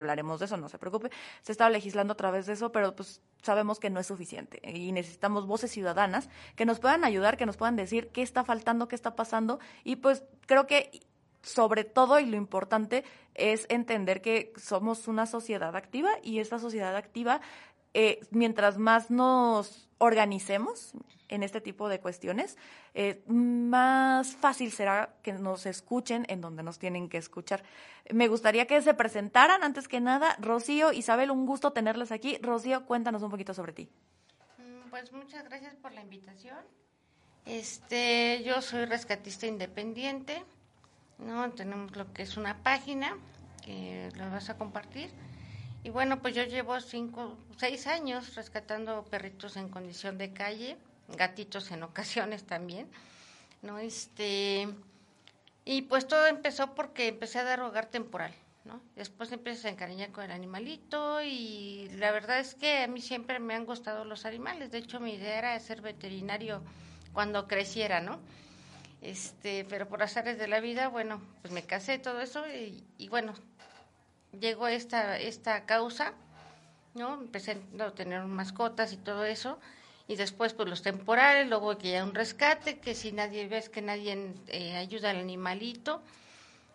hablaremos de eso, no se preocupe. Se está legislando a través de eso, pero pues sabemos que no es suficiente y necesitamos voces ciudadanas que nos puedan ayudar, que nos puedan decir qué está faltando, qué está pasando y pues creo que sobre todo y lo importante es entender que somos una sociedad activa y esta sociedad activa, eh, mientras más nos organicemos en este tipo de cuestiones, eh, más fácil será que nos escuchen en donde nos tienen que escuchar. Me gustaría que se presentaran antes que nada. Rocío, Isabel, un gusto tenerles aquí. Rocío, cuéntanos un poquito sobre ti. Mm, pues muchas gracias por la invitación. Este, yo soy rescatista independiente. ¿no? Tenemos lo que es una página que la vas a compartir. Y bueno, pues yo llevo cinco, seis años rescatando perritos en condición de calle, gatitos en ocasiones también, ¿no? Este, y pues todo empezó porque empecé a dar hogar temporal, ¿no? Después empecé a encariñar con el animalito y la verdad es que a mí siempre me han gustado los animales. De hecho, mi idea era ser veterinario cuando creciera, ¿no? Este, pero por azares de la vida, bueno, pues me casé, todo eso, y, bueno, llegó esta, esta causa, ¿no? Empecé a tener mascotas y todo eso, y después pues los temporales, luego que ya un rescate, que si nadie ves que nadie eh, ayuda al animalito,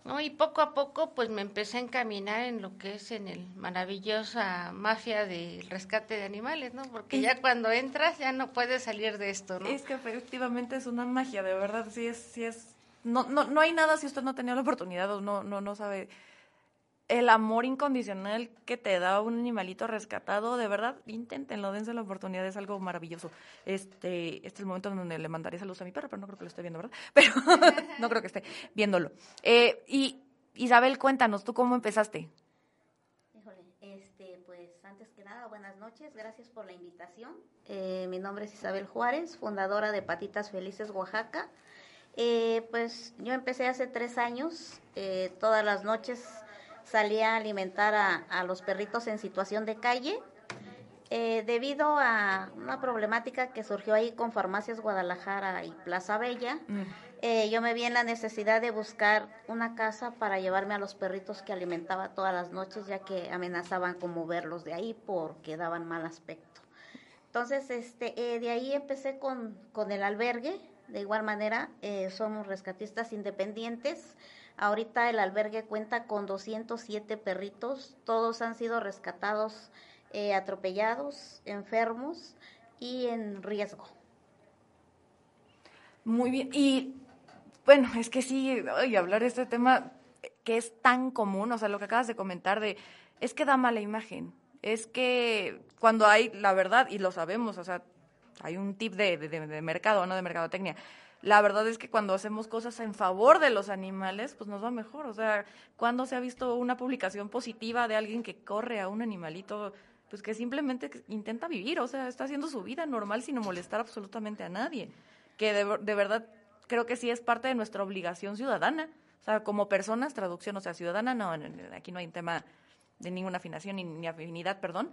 ¿no? Y poco a poco, pues me empecé a encaminar en lo que es en el maravillosa mafia del rescate de animales, ¿no? Porque ya cuando entras ya no puedes salir de esto, ¿no? Es que efectivamente es una magia, de verdad, sí es, sí es, no, no, no hay nada si usted no ha tenido la oportunidad o no, no, no sabe el amor incondicional que te da un animalito rescatado, de verdad, inténtenlo, dense la oportunidad, es algo maravilloso. Este, este es el momento en donde le mandaré saludos a mi perro, pero no creo que lo esté viendo, ¿verdad? Pero no creo que esté viéndolo. Eh, y Isabel, cuéntanos, ¿tú cómo empezaste? Híjole, este, pues antes que nada, buenas noches, gracias por la invitación. Eh, mi nombre es Isabel Juárez, fundadora de Patitas Felices Oaxaca. Eh, pues yo empecé hace tres años, todas las noches salía a alimentar a, los perritos en situación de calle. Eh, debido a una problemática que surgió ahí con Farmacias Guadalajara y Plaza Bella, mm. eh, yo me vi en la necesidad de buscar una casa para llevarme a los perritos que alimentaba todas las noches, ya que amenazaban con moverlos de ahí porque daban mal aspecto. Entonces, este, eh, de ahí empecé con, con el albergue. De igual manera, somos rescatistas independientes. Ahorita el albergue cuenta con 207 perritos, todos han sido rescatados, eh, atropellados, enfermos y en riesgo. Muy bien, y bueno, es que sí, y hablar de este tema que es tan común, o sea, lo que acabas de comentar de, es que da mala imagen, es que cuando hay, la verdad, y lo sabemos, o sea, hay un tip de, de mercado, no de mercadotecnia, la verdad es que cuando hacemos cosas en favor de los animales, pues nos va mejor. O sea, cuando se ha visto una publicación positiva de alguien que corre a un animalito, pues que simplemente intenta vivir, o sea, está haciendo su vida normal sin molestar absolutamente a nadie. Que de, verdad creo que sí es parte de nuestra obligación ciudadana. O sea, como personas, traducción, o sea, ciudadana, no, aquí no hay un tema de ninguna afinación ni, ni afinidad, perdón.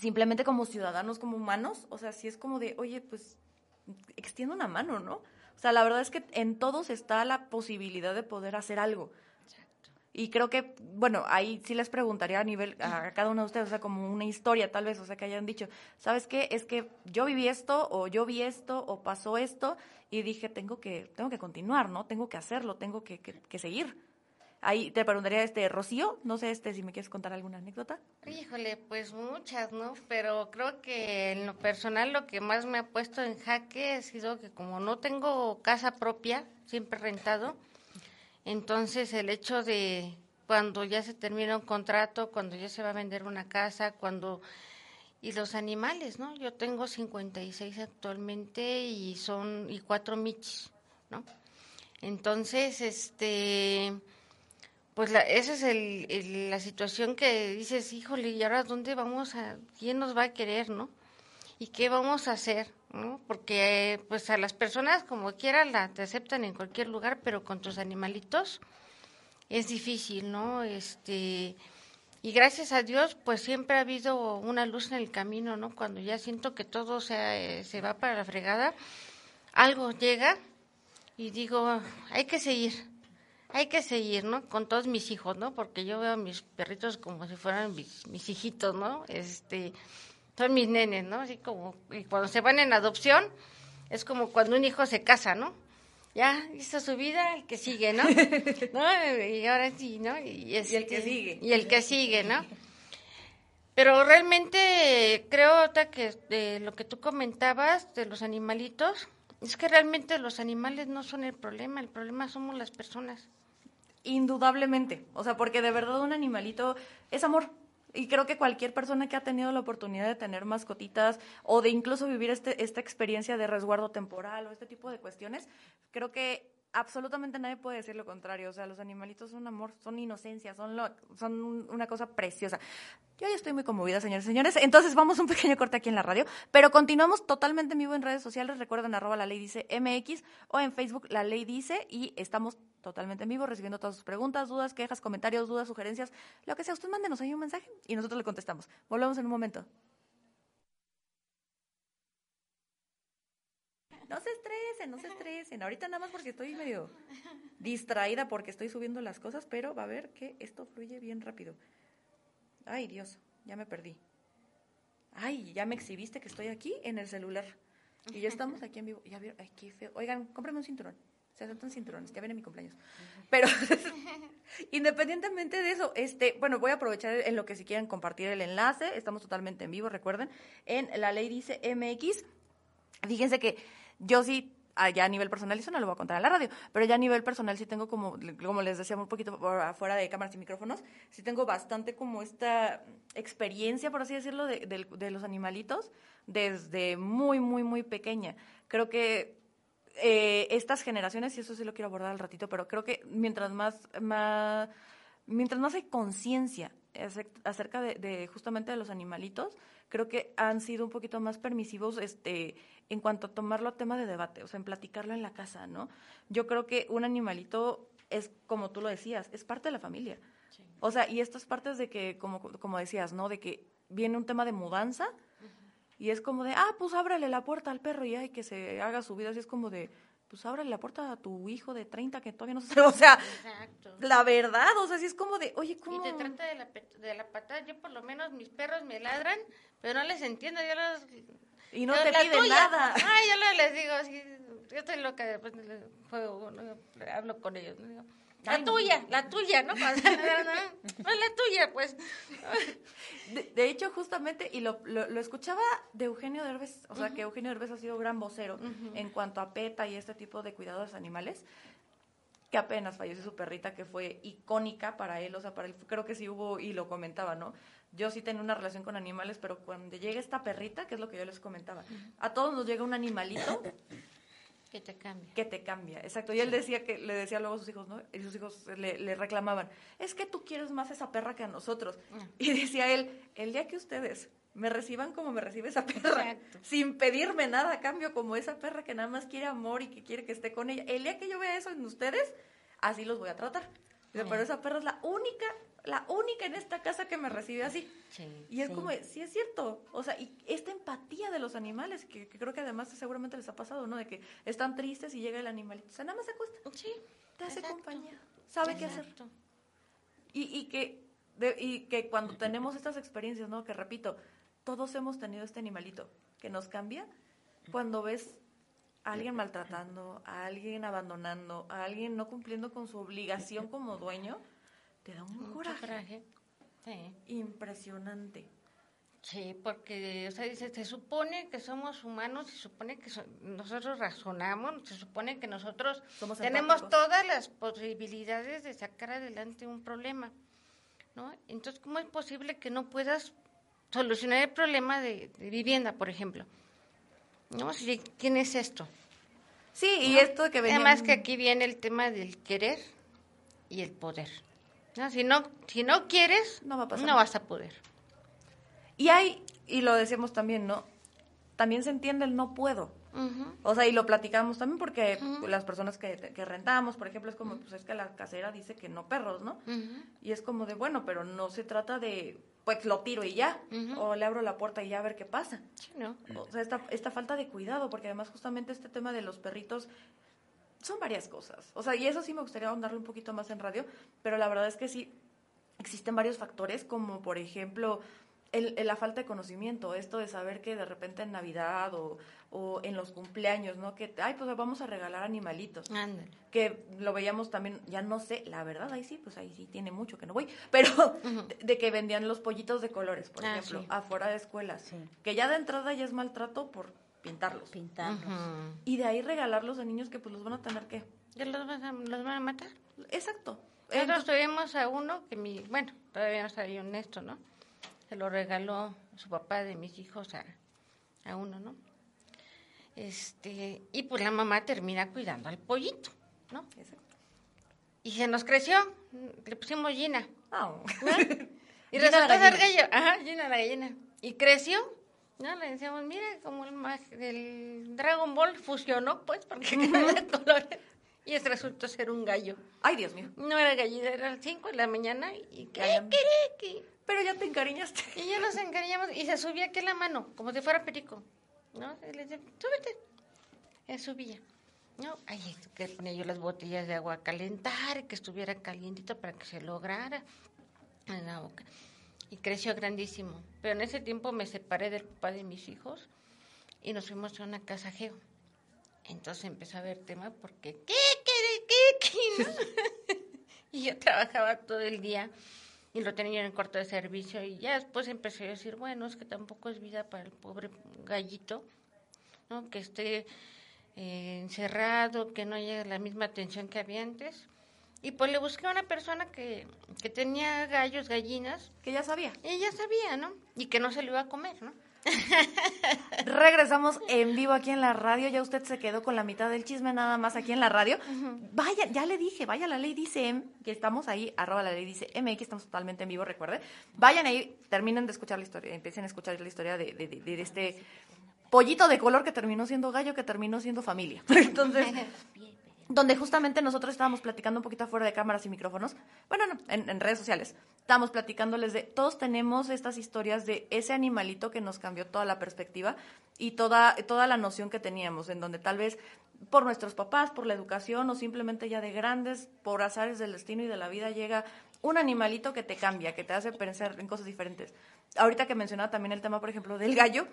Simplemente como ciudadanos, como humanos, o sea, sí es como de, oye, pues extiendo una mano, ¿no? O sea, la verdad es que en todos está la posibilidad de poder hacer algo. Y creo que, bueno, ahí sí les preguntaría a nivel, a cada uno de ustedes, o sea, como una historia tal vez, o sea, que hayan dicho, ¿sabes qué? Es que yo viví esto, o yo vi esto, o pasó esto, y dije, tengo que, tengo que continuar, ¿no? Tengo que hacerlo, tengo que, que seguir. Ahí te preguntaría, este, Rocío, no sé, este, si me quieres contar alguna anécdota. Híjole, pues muchas, ¿no? Pero creo que en lo personal lo que más me ha puesto en jaque ha sido que como no tengo casa propia, siempre rentado, entonces el hecho de cuando ya se termina un contrato, cuando ya se va a vender una casa, cuando y los animales, ¿no? Yo tengo 56 actualmente y son y cuatro michis, ¿no? Entonces, este pues la, esa es el, la situación que dices, híjole, ¿y ahora dónde vamos a, quién nos va a querer, no? ¿Y qué vamos a hacer, no? Porque pues a las personas como quiera la te aceptan en cualquier lugar, pero con tus animalitos es difícil, ¿no? Este y gracias a Dios, pues siempre ha habido una luz en el camino, ¿no? Cuando ya siento que todo se, se va para la fregada, algo llega y digo, hay que seguir hay que seguir, ¿no? Con todos mis hijos, ¿no? Porque yo veo a mis perritos como si fueran mis, mis hijitos, ¿no? Este, son mis nenes, ¿no? Así como, y cuando se van en adopción, es como cuando un hijo se casa, ¿no? Ya hizo su vida, el que sigue, ¿no? ¿No? Y ahora sí, ¿no? Y, el que sigue. Y el que sigue, ¿no? Pero realmente creo que de lo que tú comentabas de los animalitos, es que realmente los animales no son el problema, el problema somos las personas. Indudablemente, o sea, porque de verdad un animalito es amor, y creo que cualquier persona que ha tenido la oportunidad de tener mascotitas o de incluso vivir este, esta experiencia de resguardo temporal o este tipo de cuestiones, creo que absolutamente nadie puede decir lo contrario. O sea, los animalitos son amor, son inocencia, son, son una cosa preciosa. Yo ya estoy muy conmovida, señores y señores. Entonces vamos un pequeño corte aquí en la radio, pero continuamos totalmente en vivo en redes sociales. Recuerden arroba la ley dice MX o en Facebook la ley dice y estamos totalmente en vivo recibiendo todas sus preguntas, dudas, quejas, comentarios, dudas, sugerencias, lo que sea. Usted mándenos ahí un mensaje y nosotros le contestamos. Volvemos en un momento. No se estresen, no se estresen. Ahorita nada más porque estoy medio distraída porque estoy subiendo las cosas, pero va a ver que esto fluye bien rápido. Ay, Dios, ya me perdí. Ay, ya me exhibiste que estoy aquí en el celular. Y ya estamos aquí en vivo. Ya vieron, ay, qué feo. Oigan, cómprame un cinturón. Se aceptan cinturones, ya viene mi cumpleaños. Pero independientemente de eso, este, bueno, voy a aprovechar en lo que si quieren compartir el enlace. Estamos totalmente en vivo, recuerden, en La Ley Dice MX. Fíjense que yo sí, ya a nivel personal, eso no lo voy a contar en la radio, pero ya a nivel personal sí tengo como, como les decía un poquito afuera de cámaras y micrófonos, sí tengo bastante como esta experiencia, por así decirlo, de, los animalitos desde muy, muy, muy pequeña. Creo que eh, estas generaciones, y eso sí lo quiero abordar al ratito, pero creo que mientras más, mientras más hay conciencia acerca de, de, justamente de los animalitos, creo que han sido un poquito más permisivos este en cuanto a tomarlo a tema de debate, o sea, en platicarlo en la casa, ¿no? Yo creo que un animalito es, como tú lo decías, es parte de la familia. O sea, y estas partes de que, como, como decías, ¿no? De que viene un tema de mudanza y es como de, ah, pues ábrale la puerta al perro y hay que se haga su vida. Así es como de, pues ábrale la puerta a tu hijo de 30 que todavía no se O sea, la verdad, o sea, sí es como de, oye, ¿cómo? Y te trata de la, de la patada. Yo por lo menos mis perros me ladran, pero no les entiendo. Yo los y no te piden nada. Ay, yo les digo así, yo estoy loca, después juego, hablo con ellos. La tuya, la tuya, ¿no? no, la tuya, pues. De, hecho, justamente, y lo, lo, escuchaba de Eugenio Derbez, o sea, que Eugenio Derbez ha sido gran vocero en cuanto a PETA y este tipo de cuidados animales, que apenas falleció su perrita, que fue icónica para él, o sea, para él, creo que sí hubo, y lo comentaba, ¿no? yo sí tengo una relación con animales, pero cuando llega esta perrita, que es lo que yo les comentaba, a todos nos llega un animalito que te cambia. Que te cambia, exacto. Y él decía que le decía luego a sus hijos, ¿no? Y sus hijos le, reclamaban, es que tú quieres más esa perra que a nosotros. Ah. Y decía él, el día que ustedes me reciban como me recibe esa perra, sin pedirme nada a cambio, como esa perra que nada más quiere amor y que quiere que esté con ella, el día que yo vea eso en ustedes, así los voy a tratar. Pero esa perra es la única la única en esta casa que me recibe así. y es como, sí es cierto, o sea, y esta empatía de los animales, que, creo que además seguramente les ha pasado, ¿no? De que están tristes y llega el animalito, o sea, nada más se acuesta, sí, te hace compañía, sabe qué hacer. Y, y, que, y que cuando tenemos estas experiencias, ¿no? Que repito, todos hemos tenido este animalito que nos cambia cuando ves a alguien maltratando, a alguien abandonando, a alguien no cumpliendo con su obligación como dueño te da un coraje, impresionante. Sí, porque o sea, dice, se supone que somos humanos, se supone que nosotros razonamos, se supone que nosotros tenemos todas las posibilidades de sacar adelante un problema, ¿no? Entonces, ¿cómo es posible que no puedas solucionar el problema de, vivienda, por ejemplo? ¿No? Si, ¿Quién es esto? Sí, y esto que venía... Además que aquí viene el tema del querer y el poder. No, si no, si no quieres, no, va a pasar no vas a poder. Y hay, y lo decimos también, ¿no? También se entiende el no puedo. O sea, y lo platicamos también porque las personas que, que, rentamos, por ejemplo, es como, pues es que la casera dice que no perros, ¿no? Y es como de, bueno, pero no se trata de, pues lo tiro y ya, o le abro la puerta y ya a ver qué pasa. Sí, ¿no? O sea, esta, esta falta de cuidado, porque además justamente este tema de los perritos son varias cosas. O sea, y eso sí me gustaría ahondarle un poquito más en radio, pero la verdad es que sí existen varios factores, como por ejemplo el, la falta de conocimiento, esto de saber que de repente en Navidad o, o en los cumpleaños, ¿no? Que, ay, pues vamos a regalar animalitos. Ándale. Que lo veíamos también, ya no sé, la verdad, ahí sí, pues ahí sí tiene mucho que no voy, pero de, de que vendían los pollitos de colores, por Ah, ejemplo, sí. afuera de escuelas. Sí. Que ya de entrada ya es maltrato por pintarlos. Pintarlos. Y de ahí regalarlos a niños que pues los van a tener que... ¿Ya los, vas a- los van a matar? Exacto. Nosotros tuvimos a uno que mi, bueno, todavía no está bien honesto, ¿no? Lo regaló su papá de mis hijos a, a uno, ¿no? Este, y pues la mamá termina cuidando al pollito, ¿no? Y se nos creció, le pusimos Gina. Ah, Y resultó ser gallo, ajá, Gina la gallina. Y creció, ¿no? Le decíamos, mira, como el, mag- el Dragon Ball fusionó, pues, porque de colores. Y es- resultó ser un gallo. Ay, Dios mío. No era gallina, era a las 5 de la mañana y que Pero ya te encariñaste. Y ya nos encariñamos y se subía aquí la mano, como si fuera perico. ¿No? Y le decía, súbete. Él subía. ¿No? Ay, que ponía yo las botellas de agua a calentar, que estuviera calientito para que se lograra en la boca. Y creció grandísimo. Pero en ese tiempo me separé del papá de mis hijos y nos fuimos a una casa geo. Entonces empezó a haber tema porque, ¿qué, qué, qué, qué? ¿no? y yo trabajaba todo el día y lo tenía en el cuarto de servicio y ya después empecé a decir, bueno, es que tampoco es vida para el pobre gallito, ¿no? Que esté eh, encerrado, que no haya la misma atención que había antes. Y pues le busqué a una persona que, que tenía gallos, gallinas, Que ya sabía. y ella sabía, ¿no? Y que no se lo iba a comer, ¿no? Regresamos en vivo aquí en la radio. Ya usted se quedó con la mitad del chisme nada más aquí en la radio. Vaya, ya le dije, vaya, la ley dice M, que estamos ahí, arroba la ley dice MX, estamos totalmente en vivo, recuerde. Vayan ahí, terminen de escuchar la historia, empiecen a escuchar la historia de, de- de- de este pollito de color que terminó siendo gallo, que terminó siendo familia. Entonces, donde justamente nosotros estábamos platicando un poquito afuera de cámaras y micrófonos, bueno, no, en, en redes sociales, estábamos platicándoles de, todos tenemos estas historias de ese animalito que nos cambió toda la perspectiva y toda, toda la noción que teníamos, en donde tal vez por nuestros papás, por la educación o simplemente ya de grandes, por azares del destino y de la vida llega un animalito que te cambia, que te hace pensar en cosas diferentes. Ahorita que mencionaba también el tema, por ejemplo, del gallo,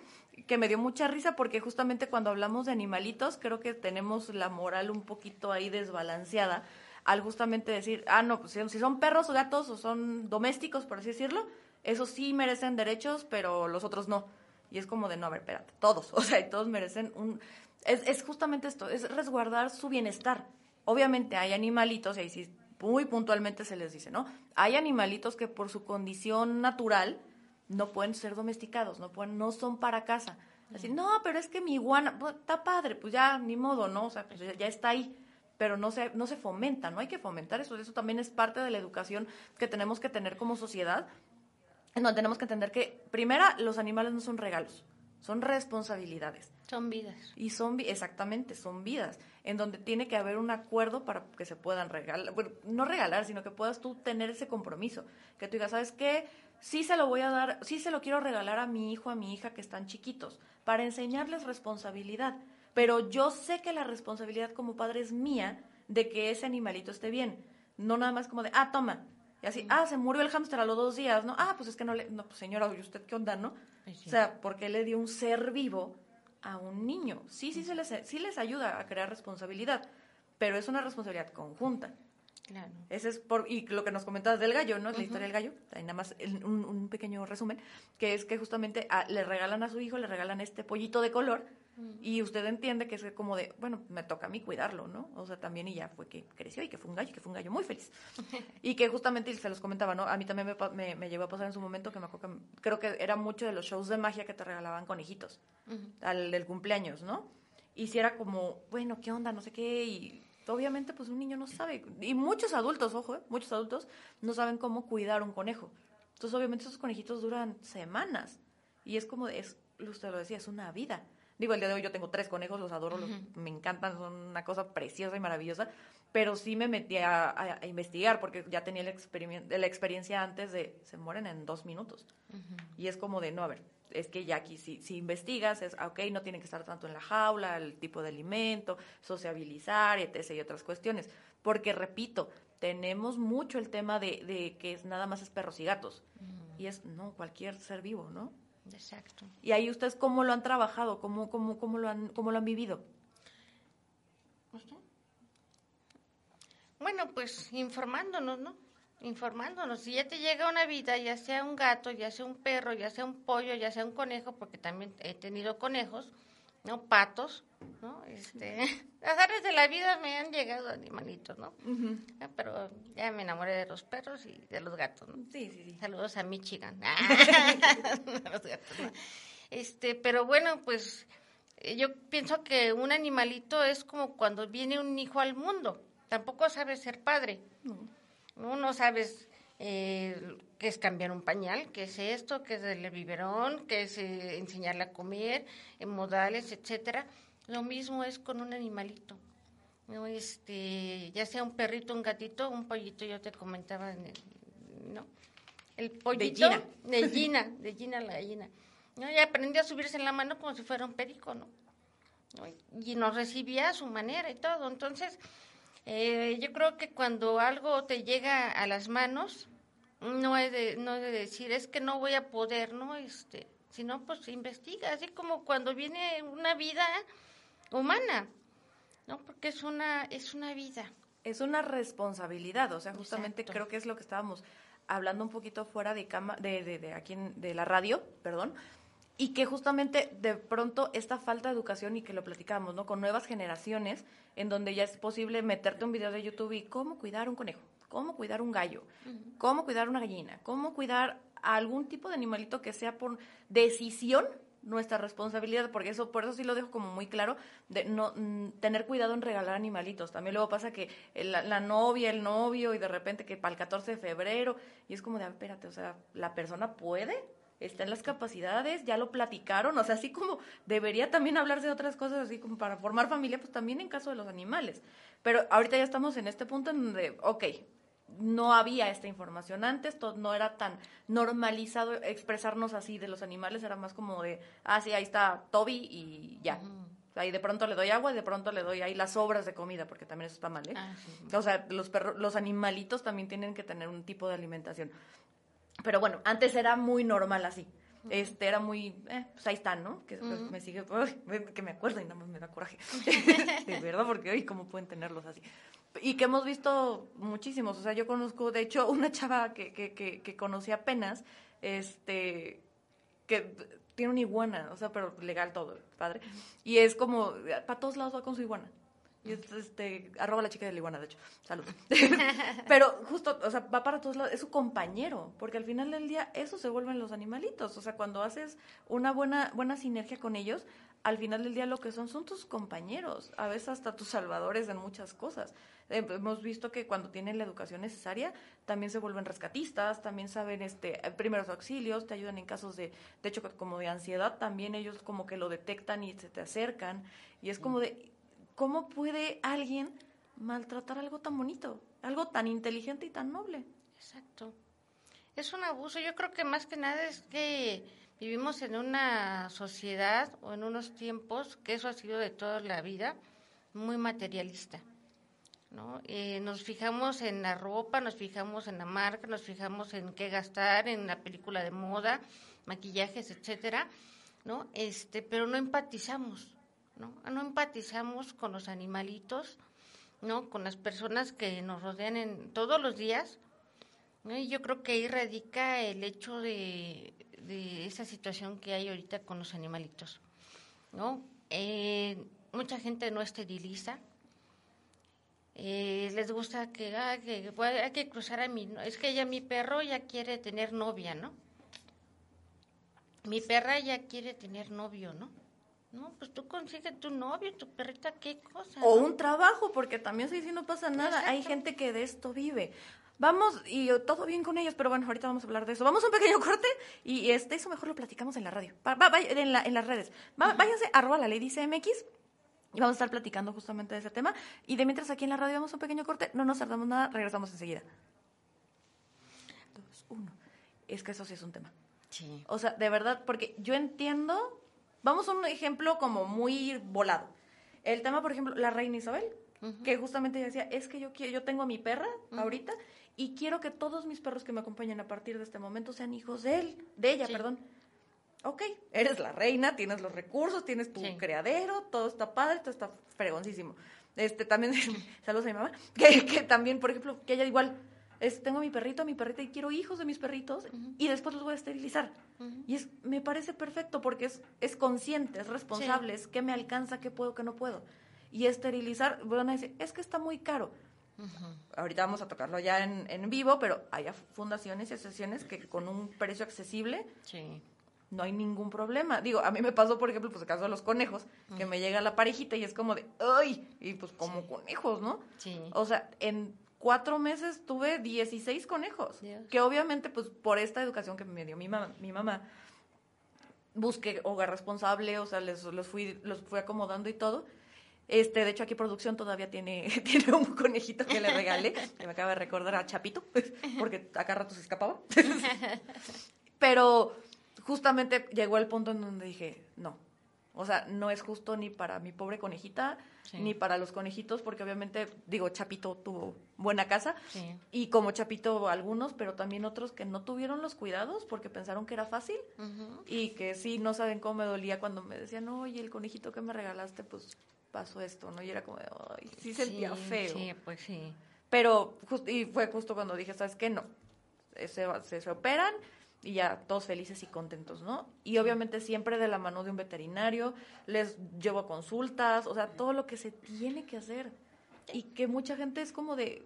que me dio mucha risa porque justamente cuando hablamos de animalitos, creo que tenemos la moral un poquito ahí desbalanceada al justamente decir, ah, no, pues si son perros o gatos o son domésticos, por así decirlo, esos sí merecen derechos, pero los otros no. Y es como de, no, a ver, espérate, todos, o sea, y todos merecen un... Es, es justamente esto, es resguardar su bienestar. Obviamente hay animalitos, y ahí sí muy puntualmente se les dice, ¿no? Hay animalitos que por su condición natural no pueden ser domesticados, no pueden, no son para casa. Así, no, pero es que mi iguana, pues, está padre, pues ya, ni modo, ¿no? O sea, pues ya, ya está ahí, pero no se, no se fomenta, no hay que fomentar eso, eso también es parte de la educación que tenemos que tener como sociedad, en donde tenemos que entender que, primera, los animales no son regalos, son responsabilidades. Son vidas. Y son, exactamente, son vidas, en donde tiene que haber un acuerdo para que se puedan regalar, bueno, no regalar, sino que puedas tú tener ese compromiso, que tú digas, ¿sabes qué? Sí se lo voy a dar, sí se lo quiero regalar a mi hijo, a mi hija que están chiquitos, para enseñarles responsabilidad, pero yo sé que la responsabilidad como padre es mía de que ese animalito esté bien, no nada más como de, ah, toma, y así, ah, se murió el hámster a los dos días, ¿no? Ah, pues es que no le, no, pues señora, ¿y usted qué onda, no? Sí. O sea, porque le dio un ser vivo a un niño. Sí, sí, se les, sí les ayuda a crear responsabilidad, pero es una responsabilidad conjunta. Claro. Ese es por, y lo que nos comentabas del gallo, ¿no? La historia del gallo, ahí nada más un, un pequeño resumen, que es que justamente a- le regalan a su hijo, le regalan este pollito de color, y usted entiende que es como de, bueno, me toca a mí cuidarlo, ¿no? O sea, también y ya fue que creció y que fue un gallo, y que fue un gallo muy feliz. y que justamente, y se los comentaba, ¿no? A mí también me, me, me llegó a pasar en su momento que me acuerdo que, creo que era mucho de los shows de magia que te regalaban conejitos al del cumpleaños, ¿no? Y si era como, bueno, ¿qué onda? No sé qué, y obviamente pues un niño no sabe, y muchos adultos, ojo, ¿eh? muchos adultos no saben cómo cuidar un conejo. Entonces obviamente esos conejitos duran semanas, y es como, es, usted lo decía, es una vida. Digo, el día de hoy yo tengo tres conejos, los adoro, los- me encantan, son una cosa preciosa y maravillosa, pero sí me metí a, a- a investigar porque ya tenía la, experien- la experiencia antes de se mueren en dos minutos. Y es como de, no, a ver, es que ya aquí si, si investigas, es, ah, ok, no tienen que estar tanto en la jaula, el tipo de alimento, sociabilizar, etc. y otras cuestiones. Porque, repito, tenemos mucho el tema de, de que es nada más es perros y gatos. Y es, no, cualquier ser vivo, ¿no? Exacto. Y ahí ustedes cómo lo han trabajado, cómo, cómo, cómo, lo, han, cómo lo han vivido. Bueno, pues informándonos, ¿no? Informándonos. Si ya te llega una vida, ya sea un gato, ya sea un perro, ya sea un pollo, ya sea un conejo, porque también he tenido conejos, ¿no? Patos, ¿no? Este, las áreas de la vida me han llegado animalitos, ¿no? Ah, Pero ya me enamoré de los perros y de los gatos, ¿no? Sí, sí, sí. Saludos a Michigan. Los gatos, ¿no? Este, pero bueno, pues eh, yo pienso que un animalito es como cuando viene un hijo al mundo. Tampoco sabes ser padre. No, no sabes eh, qué es cambiar un pañal, qué es esto, qué es el biberón, qué es eh, enseñarle a comer, en modales, etcétera. Lo mismo es con un animalito. No, este, ya sea un perrito, un gatito, un pollito, yo te comentaba, en el- ¿no? El pollito Gina. de Gina, de Gina la gallina. ¿no? Y aprendió a subirse en la mano como si fuera un perico, ¿no? ¿No? Y nos recibía a su manera y todo. Entonces, eh, yo creo que cuando algo te llega a las manos, no es de, no es de decir, es que no voy a poder, ¿no? Este, sino pues investiga, así como cuando viene una vida humana, ¿no? Porque es una, es una vida. Es una responsabilidad, o sea, justamente Exacto. creo que es lo que estábamos hablando un poquito fuera de cama, de, de, de aquí en- de la radio, perdón, y que justamente de pronto esta falta de educación y que lo platicábamos, ¿no? Con nuevas generaciones, en donde ya es posible meterte un video de YouTube y cómo cuidar un conejo, cómo cuidar un gallo, cómo cuidar una gallina, cómo cuidar a algún tipo de animalito que sea por decisión nuestra responsabilidad, porque eso, por eso sí lo dejo como muy claro, de no mm, tener cuidado en regalar animalitos. También luego pasa que la novia, el novio, y de repente que para el 14 de febrero, y es como de, "Ah, espérate, o sea, la persona puede, está en las capacidades, ya lo platicaron, o sea, así como debería también hablarse de otras cosas, así como para formar familia, pues también en caso de los animales. Pero ahorita ya estamos en este punto en donde, ok, no había esta información antes, no era tan normalizado expresarnos así de los animales, era más como de, ah, sí, ahí está Toby y ya. Y de pronto le doy agua y de pronto le doy ahí las sobras de comida, porque también eso está mal, ¿eh? Ah, sí. O sea, los perros, los animalitos también tienen que tener un tipo de alimentación. Pero bueno, antes era muy normal así. Este era muy, eh, pues ahí están, ¿no? Que pues, me sigue, uy, que me acuerdo y nada más me da coraje. de verdad, porque hoy cómo pueden tenerlos así. Y que hemos visto muchísimos. O sea, yo conozco, de hecho, una chava que, que, que, que conocí apenas, este, que tiene una iguana, o sea, pero legal todo, padre. Y es como, para todos lados va con su iguana. Y es, este, arroba la chica de la iguana, de hecho. Salud. Pero justo, o sea, va para todos lados, es su compañero, porque al final del día eso se vuelven los animalitos. O sea, cuando haces una buena, buena sinergia con ellos, al final del día lo que son son tus compañeros, a veces hasta tus salvadores en muchas cosas. Hemos visto que cuando tienen la educación necesaria, también se vuelven rescatistas, también saben este primeros auxilios, te ayudan en casos de, de hecho, como de ansiedad, también ellos como que lo detectan y se te acercan. Y es como de, ¿cómo puede alguien maltratar algo tan bonito, algo tan inteligente y tan noble? Exacto. Es un abuso. Yo creo que más que nada es que vivimos en una sociedad o en unos tiempos, que eso ha sido de toda la vida, muy materialista. ¿no? Eh, nos fijamos en la ropa, nos fijamos en la marca, nos fijamos en qué gastar, en la película de moda, maquillajes, etcétera, ¿no? Este, pero no empatizamos, ¿no? No empatizamos con los animalitos, ¿no? Con las personas que nos rodean en todos los días. Y yo creo que ahí radica el hecho de, de esa situación que hay ahorita con los animalitos, ¿no? Eh, mucha gente no esteriliza, eh, les gusta que, hay que cruzar a mi, es que ya mi perro ya quiere tener novia, ¿no? Mi perra ya quiere tener novio, ¿no? No, pues tú consigues tu novio, tu perrita, qué cosa. O ¿no? un trabajo, porque también si no pasa nada. Hay gente que de esto vive. Vamos, y todo bien con ellos, pero bueno, ahorita vamos a hablar de eso. Vamos a un pequeño corte y este, eso mejor lo platicamos en la radio, va, va, en, la, en, las redes. Va, váyanse, arroba la ley dice MX, y vamos a estar platicando justamente de ese tema. Y de mientras aquí en la radio vamos a un pequeño corte, no nos tardamos nada, regresamos enseguida. Dos, uno. Es que eso sí es un tema. Sí. O sea, de verdad, porque yo entiendo, vamos a un ejemplo como muy volado. El tema, por ejemplo, la reina Isabel, que justamente decía, es que yo, yo tengo a mi perra ahorita y quiero que todos mis perros que me acompañen a partir de este momento sean hijos de él, de ella, perdón. Ok, eres la reina, tienes los recursos, tienes tu criadero, todo está padre, todo está fregoncísimo. Este, también, saludos a mi mamá, que, que también, por ejemplo, que ella igual, es, tengo mi perrito, mi perrita y quiero hijos de mis perritos y después los voy a esterilizar. Y es, me parece perfecto porque es, es consciente, es responsable, es qué me alcanza, qué puedo, qué no puedo. Y esterilizar, van a decir, es que está muy caro. Ahorita vamos a tocarlo ya en, en, vivo, pero hay fundaciones y asociaciones que con un precio accesible no hay ningún problema. Digo, a mí me pasó, por ejemplo, pues el caso de los conejos, que me llega la parejita y es como de, ¡ay! Y pues como conejos, ¿no? Sí. O sea, en cuatro meses tuve 16 conejos, que obviamente pues por esta educación que me dio mi mamá, mi mamá busqué hogar responsable, o sea, les, los, fui, los fui acomodando y todo. Este, de hecho, aquí producción todavía tiene, tiene un conejito que le regalé, que me acaba de recordar a Chapito, porque acá rato se escapaba. Pero justamente llegó el punto en donde dije, no, o sea, no es justo ni para mi pobre conejita, ni para los conejitos, porque obviamente, digo, Chapito tuvo buena casa, y como Chapito algunos, pero también otros que no tuvieron los cuidados porque pensaron que era fácil, y que sí, no saben cómo me dolía cuando me decían, oye, el conejito que me regalaste, pues pasó esto, ¿no? Y era como de, ay, sí sentía feo. Sí, pues sí. Pero, y fue justo cuando dije, ¿sabes qué? No, se, se, se operan, y ya todos felices y contentos, ¿no? Y obviamente siempre de la mano de un veterinario, les llevo a consultas, o sea, todo lo que se tiene que hacer. Y que mucha gente es como de,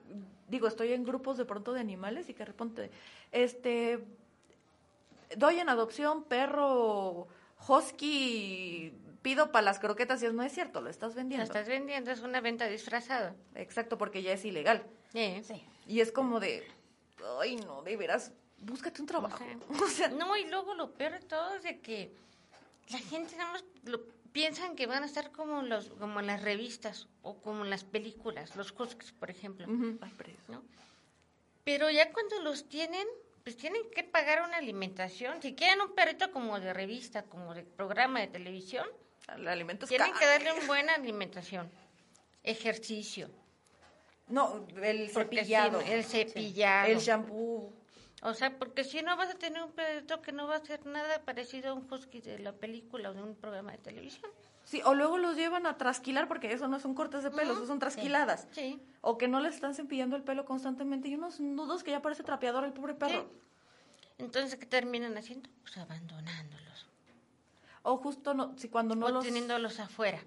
digo, estoy en grupos de pronto de animales y que de repente, este, doy en adopción perro husky, pido para las croquetas y es, no es cierto, lo estás vendiendo. Lo estás vendiendo, es una venta disfrazada. Exacto, porque ya es ilegal. Sí. Y es como de, ay, no, de veras, búscate un trabajo. no, y luego lo peor de todo es de que la gente nada más lo, piensan que van a estar como los como en las revistas o como en las películas, los huskies, por ejemplo. Pero ya cuando los tienen, pues tienen que pagar una alimentación. Si quieren un perrito como de revista, como de programa de televisión, tienen que darle una buena alimentación, ejercicio. No, el cepillado. el cepillado. El shampoo. O sea, porque si no vas a tener un perrito que no va a ser nada parecido a un husky de la película o de un programa de televisión. Sí, o luego los llevan a trasquilar porque eso no son cortes de pelo, eso son trasquiladas. Sí. O que no le están cepillando el pelo constantemente y unos nudos que ya parece trapeador el pobre perro. Entonces, ¿qué terminan haciendo? Pues abandonándolos. O justo no, si cuando no o los... teniéndolos afuera.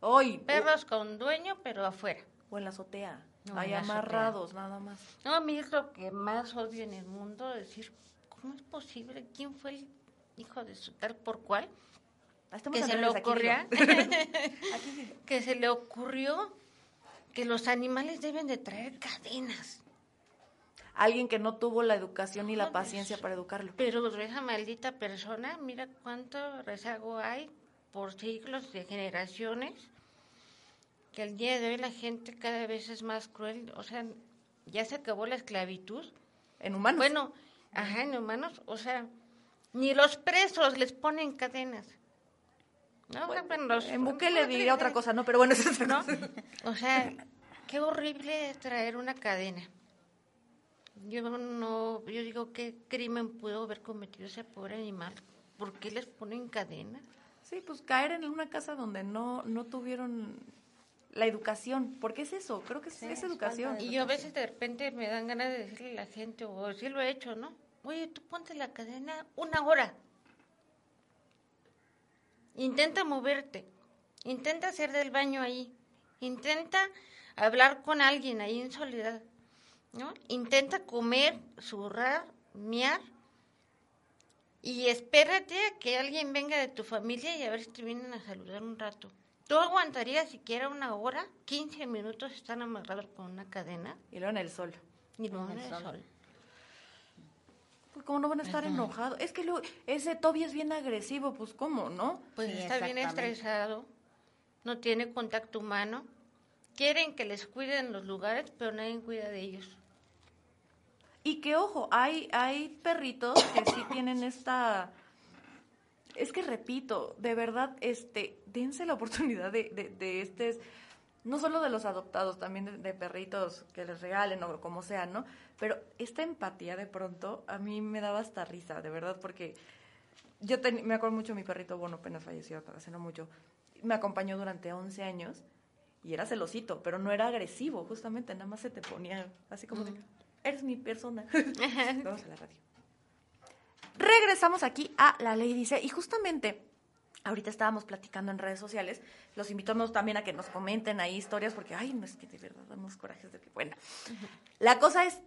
Hoy. Perros con dueño, pero afuera. O en la azotea. Hay amarrados, nada más. No, a mí es lo que más odio en el mundo, decir, ¿cómo es posible? ¿Quién fue el hijo de su tal por cual? que se le ocurrió, que se le ocurrió que los animales deben de traer cadenas. Alguien que no tuvo la educación ni la paciencia para educarlo. Pero esa maldita persona, mira cuánto rezago hay por siglos de generaciones que al día de hoy la gente cada vez es más cruel, o sea, ya se acabó la esclavitud. En humanos. Bueno, ajá, en humanos, o sea, ni los presos les ponen cadenas. No, en buque le diría otra cosa, ¿no? Pero bueno, eso es ¿no? O sea, qué horrible es traer una cadena. Yo no, yo digo, ¿qué crimen pudo haber cometido ese pobre animal? ¿Por qué les ponen cadena? Sí, pues caer en una casa donde no, no tuvieron la educación, porque es eso, creo que es, educación. Y yo a veces de repente me dan ganas de decirle a la gente, o si lo he hecho, ¿no? Oye, tú ponte la cadena una hora. Intenta moverte, intenta hacer del baño ahí, intenta hablar con alguien ahí en soledad, ¿no? Intenta comer, zurrar, miar, y espérate a que alguien venga de tu familia y a ver si te vienen a saludar un rato. ¿Tú aguantarías siquiera una hora? 15 minutos están amarrados con una cadena. Y luego en el sol. Y no en el sol. Pues cómo no van a estar enojados. Es que lo, ese Toby es bien agresivo, pues cómo, ¿no? Pues Sí, está bien estresado, no tiene contacto humano. Quieren que les cuiden los lugares, pero nadie cuida de ellos. Y que ojo, hay, hay perritos que sí tienen esta. Es que repito, de verdad, este, dense la oportunidad de, de, de este, no solo de los adoptados, también de, de perritos que les regalen o como sea, ¿no? Pero esta empatía de pronto a mí me daba hasta risa, de verdad, porque yo ten- me acuerdo mucho de mi perrito, bueno, apenas falleció hace no mucho, me acompañó durante 11 años y era celosito, pero no era agresivo, justamente, nada más se te ponía así como de, eres mi persona. Vamos a la radio. Regresamos aquí a La Ley Dice, y justamente ahorita estábamos platicando en redes sociales, los invitamos también a que nos comenten ahí historias, porque, ay, no es que de verdad damos corajes de que, bueno, la cosa es,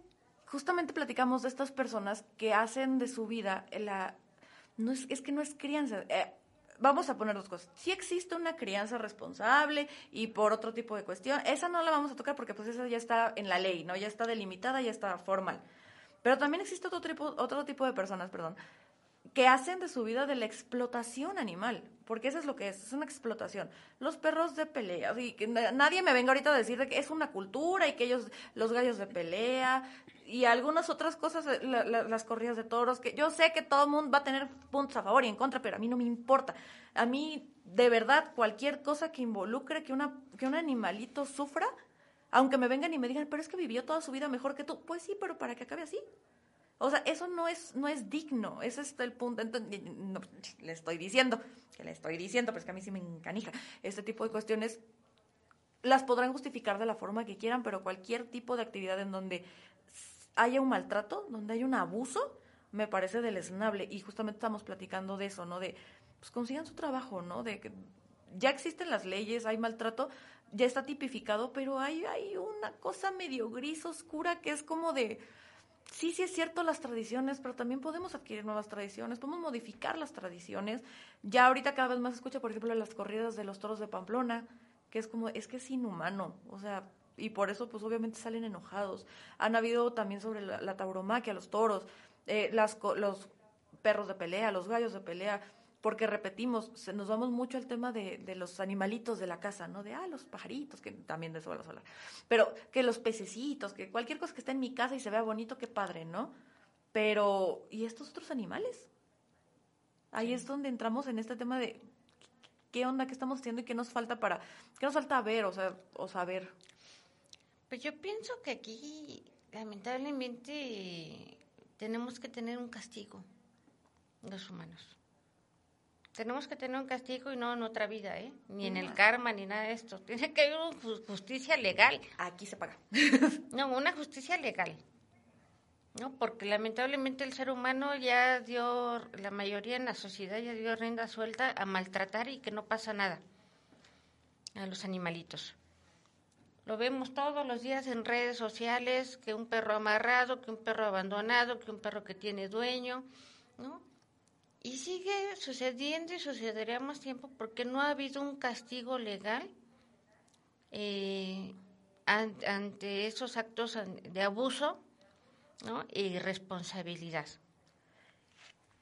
justamente platicamos de estas personas que hacen de su vida la... No es, es que no es crianza. eh, vamos a poner dos cosas. Sí existe una crianza responsable y por otro tipo de cuestión. Esa no la vamos a tocar porque pues esa ya está en la ley, ¿no? Ya está delimitada, ya está formal. Pero también existe otro tipo, otro tipo de personas, perdón, que hacen de su vida de la explotación animal, porque eso es lo que es, es una explotación. Los perros de pelea, y que na- nadie me venga ahorita a decir de que es una cultura y que ellos, los gallos de pelea y algunas otras cosas, eh, la- la- las corridas de toros, que yo sé que todo el mundo va a tener puntos a favor y en contra, pero a mí no me importa. A mí, de verdad, cualquier cosa que involucre que, una, que un animalito sufra, aunque me vengan y me digan, pero es que vivió toda su vida mejor que tú, pues sí, pero para que acabe así. O sea, eso no es, no es digno, ese es el punto. Entonces, le estoy diciendo, que le estoy diciendo, pero es que a mí sí me encanija. Este tipo de cuestiones las podrán justificar de la forma que quieran, pero cualquier tipo de actividad en donde haya un maltrato, donde haya un abuso, me parece deleznable. Y justamente estamos platicando de eso, ¿no? De, pues consigan su trabajo, ¿no? De que ya existen las leyes, hay maltrato, ya está tipificado, pero hay, hay una cosa medio gris, oscura, que es como de, sí, sí es cierto las tradiciones, pero también podemos adquirir nuevas tradiciones, podemos modificar las tradiciones. Ya ahorita cada vez más escucha, por ejemplo, las corridas de los toros de Pamplona, que es como, es que es inhumano, o sea, y por eso pues obviamente salen enojados. Han habido también sobre la, la tauromaquia, los toros, eh, las, los perros de pelea, los gallos de pelea, porque repetimos, se, nos vamos mucho al tema de, de los animalitos de la casa, ¿no? De, ah, los pajaritos, que también de eso vamos a hablar. Pero que los pececitos, que cualquier cosa que esté en mi casa y se vea bonito, qué padre, ¿no? Pero, ¿y estos otros animales? Ahí es donde entramos en este tema de qué onda, qué estamos haciendo y qué nos falta para, qué nos falta ver, o sea, o saber. Pues yo pienso que aquí, lamentablemente, tenemos que tener un castigo, los humanos. Tenemos que tener un castigo y no en otra vida, ¿eh? Ni en el karma, ni nada de esto. Tiene que haber una ju- justicia legal. Aquí se paga. No, una justicia legal. ¿No? Porque lamentablemente el ser humano ya dio, la mayoría en la sociedad ya dio rienda suelta a maltratar y que no pasa nada a los animalitos. Lo vemos todos los días en redes sociales, que un perro amarrado, que un perro abandonado, que un perro que tiene dueño, ¿no? Y sigue sucediendo y sucederá más tiempo porque no ha habido un castigo legal eh, an- ante esos actos de abuso ¿no? y irresponsabilidad.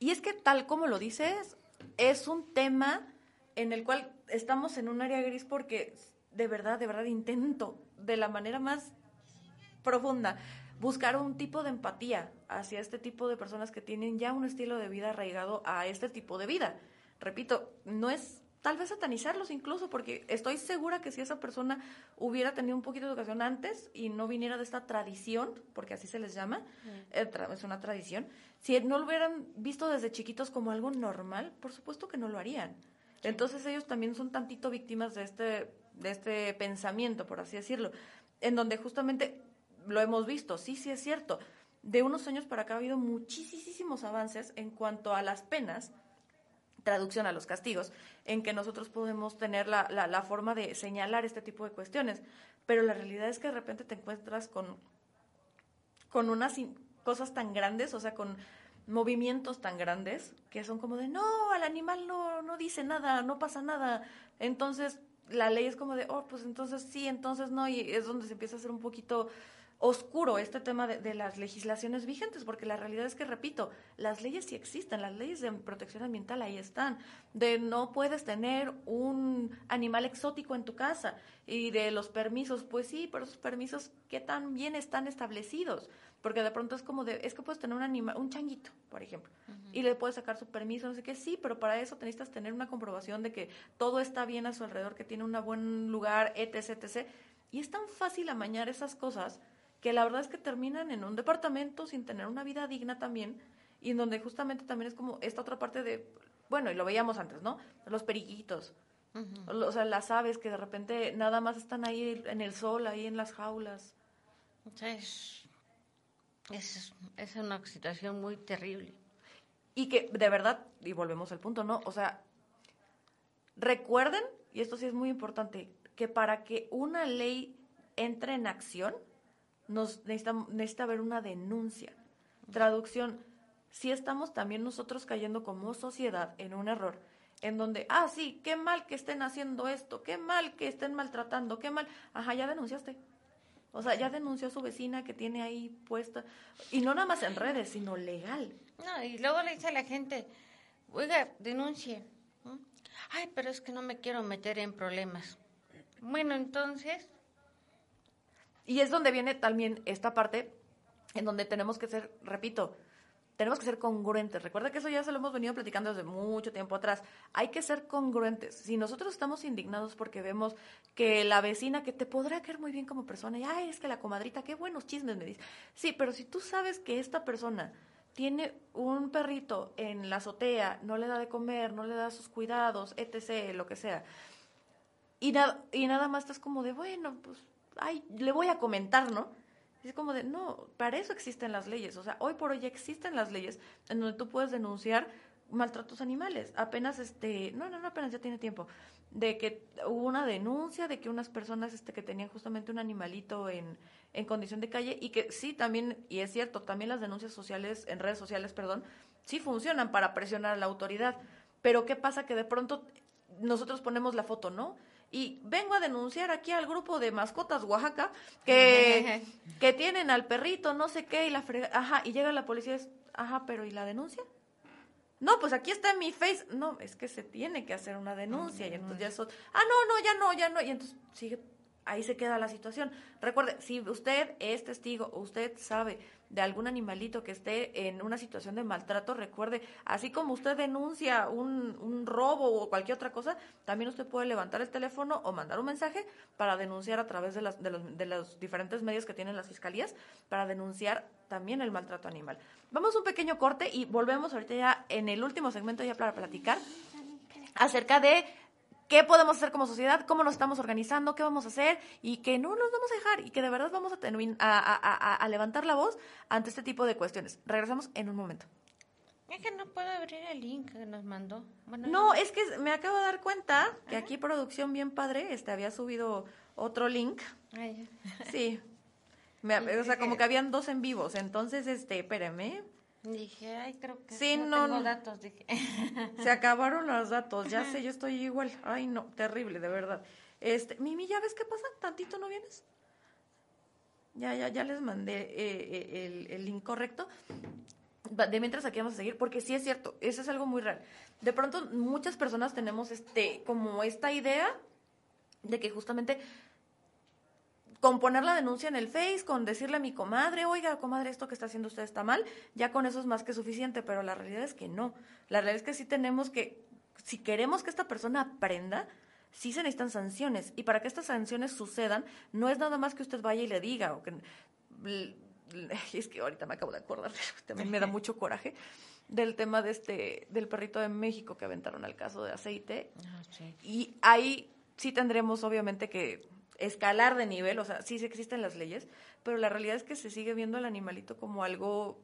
Y es que tal como lo dices, es un tema en el cual estamos en un área gris porque de verdad, de verdad intento de la manera más profunda buscar un tipo de empatía hacia este tipo de personas que tienen ya un estilo de vida arraigado a este tipo de vida. Repito, no es tal vez satanizarlos incluso, porque estoy segura que si esa persona hubiera tenido un poquito de educación antes y no viniera de esta tradición, porque así se les llama, eh, es una tradición, si no lo hubieran visto desde chiquitos como algo normal, por supuesto que no lo harían. Entonces ellos también son tantito víctimas de este, de este pensamiento, por así decirlo, en donde justamente lo hemos visto, sí, sí es cierto. De unos años para acá ha habido muchísimos avances en cuanto a las penas, traducción a los castigos, en que nosotros podemos tener la, la, la forma de señalar este tipo de cuestiones. Pero la realidad es que de repente te encuentras con, con unas cosas tan grandes, o sea, con movimientos tan grandes, que son como de, no, al animal no, no dice nada, no pasa nada. Entonces, la ley es como de, oh, pues entonces sí, entonces no, y es donde se empieza a hacer un poquito oscuro este tema de, de, las legislaciones vigentes, porque la realidad es que, repito, las leyes sí existen, las leyes de protección ambiental ahí están, de no puedes tener un animal exótico en tu casa y de los permisos, pues sí, pero esos permisos, ¿qué tan bien están establecidos? Porque de pronto es como de, es que puedes tener un animal, un changuito, por ejemplo, y le puedes sacar su permiso, no sé qué, sí, pero para eso necesitas tener una comprobación de que todo está bien a su alrededor, que tiene un buen lugar, etc., etc., y es tan fácil amañar esas cosas que la verdad es que terminan en un departamento sin tener una vida digna también, y en donde justamente también es como esta otra parte de, bueno, y lo veíamos antes, ¿no? Los periquitos, o sea, las aves que de repente nada más están ahí en el sol, ahí en las jaulas. Es, es, es una situación muy terrible. Y que de verdad, y volvemos al punto, ¿no? O sea, recuerden, y esto sí es muy importante, que para que una ley entre en acción, nos necesita, necesita haber una denuncia. Traducción, si estamos también nosotros cayendo como sociedad en un error, en donde, ah, sí, qué mal que estén haciendo esto, qué mal que estén maltratando, qué mal, ajá, ya denunciaste. O sea, ya denunció a su vecina que tiene ahí puesta, y no nada más en redes, sino legal. No, y luego le dice a la gente, oiga, denuncie. Ay, pero es que no me quiero meter en problemas. Bueno, entonces, y es donde viene también esta parte en donde tenemos que ser, repito, tenemos que ser congruentes. Recuerda que eso ya se lo hemos venido platicando desde mucho tiempo atrás. Hay que ser congruentes. Si nosotros estamos indignados porque vemos que la vecina que te podrá caer muy bien como persona, y ay, es que la comadrita, qué buenos chismes me dice. Sí, pero si tú sabes que esta persona tiene un perrito en la azotea, no le da de comer, no le da sus cuidados, etc., lo que sea, y, y nada más estás como de, bueno, pues ay, le voy a comentar, ¿no? Es como de, no, para eso existen las leyes. O sea, hoy por hoy existen las leyes en donde tú puedes denunciar maltratos animales. Apenas, este, no, no, no, apenas ya tiene tiempo, de que hubo una denuncia de que unas personas este, que tenían justamente un animalito en, en condición de calle y que sí, también, y es cierto, también las denuncias sociales, en redes sociales, perdón, sí funcionan para presionar a la autoridad. Pero ¿qué pasa? Que de pronto nosotros ponemos la foto, ¿no? Y vengo a denunciar aquí al grupo de mascotas Oaxaca que, que tienen al perrito, no sé qué, y la frega, ajá, y llega la policía, es, ajá, pero ¿y la denuncia? No, pues aquí está en mi face. No, es que se tiene que hacer una denuncia. y entonces ya eso, ah, no, no, ya no, ya no. Y entonces sigue, ahí se queda la situación. Recuerde, si usted es testigo, usted sabe de algún animalito que esté en una situación de maltrato, recuerde, así como usted denuncia un, un, robo o cualquier otra cosa, también usted puede levantar el teléfono o mandar un mensaje para denunciar a través de, las, de, los, de los diferentes medios que tienen las fiscalías, para denunciar también el maltrato animal. Vamos a un pequeño corte y volvemos ahorita ya en el último segmento ya para platicar acerca de qué podemos hacer como sociedad, cómo nos estamos organizando, qué vamos a hacer y que no nos vamos a dejar y que de verdad vamos a, a, a, levantar la voz ante este tipo de cuestiones. Regresamos en un momento. Es que no puedo abrir el link que nos mandó. no, es que me acabo de dar cuenta que aquí producción bien padre, este había subido otro link. sí. o sea, como que habían dos en vivos, entonces, este, espérame. Dije, ay, creo que sí, no, tengo datos. Dije. Se acabaron los datos, ya sé, yo estoy igual. Ay, no, terrible, de verdad. Este, Mimi, ¿ya ves qué pasa? ¿Tantito no vienes? Ya, ya, ya les mandé eh, eh, el, el incorrecto. De mientras aquí vamos a seguir, porque sí es cierto, eso es algo muy real. De pronto, muchas personas tenemos este, como esta idea de que justamente con poner la denuncia en el Face, con decirle a mi comadre, oiga, comadre, esto que está haciendo usted está mal, ya con eso es más que suficiente, pero la realidad es que no. La realidad es que sí tenemos que, si queremos que esta persona aprenda, sí se necesitan sanciones. Y para que estas sanciones sucedan, no es nada más que usted vaya y le diga, o que... Es que ahorita me acabo de acordar, también me da mucho coraje del tema de este del perrito de México que aventaron al caso de aceite. Ah, y ahí sí tendremos obviamente que escalar de nivel, o sea, sí existen las leyes, pero la realidad es que se sigue viendo al animalito como algo,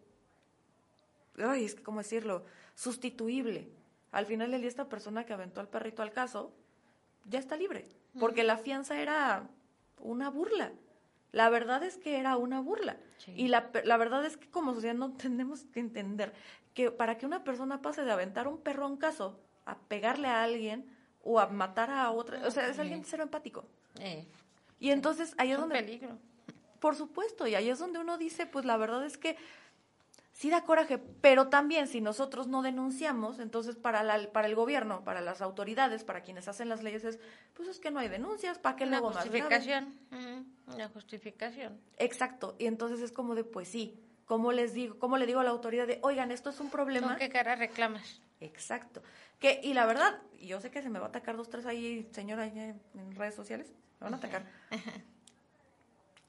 ay, es que, ¿cómo decirlo? Sustituible. Al final del día, esta persona que aventó al perrito al caso, ya está libre, porque la fianza era una burla. La verdad es que era una burla. Y la, la verdad es que como sociedad no tenemos que entender que para que una persona pase de aventar un perro a un caso a pegarle a alguien o a matar a otra, o sea, es alguien cero empático. Eh. Y entonces ahí es, donde... peligro. Por supuesto, y ahí es donde uno dice, pues la verdad es que sí da coraje, pero también si nosotros no denunciamos, entonces para, la, para el gobierno, para las autoridades, para quienes hacen las leyes, es, pues es que no hay denuncias, ¿para qué luego más grave? justificación. La justificación. Exacto, y entonces es como de, pues sí, ¿cómo les digo, cómo le digo a la autoridad de, oigan, esto es un problema? ¿Con qué cara reclamas? Exacto. Que, y la verdad, yo sé que se me va a atacar dos, tres ahí, señora, ahí en en redes sociales, me van a atacar.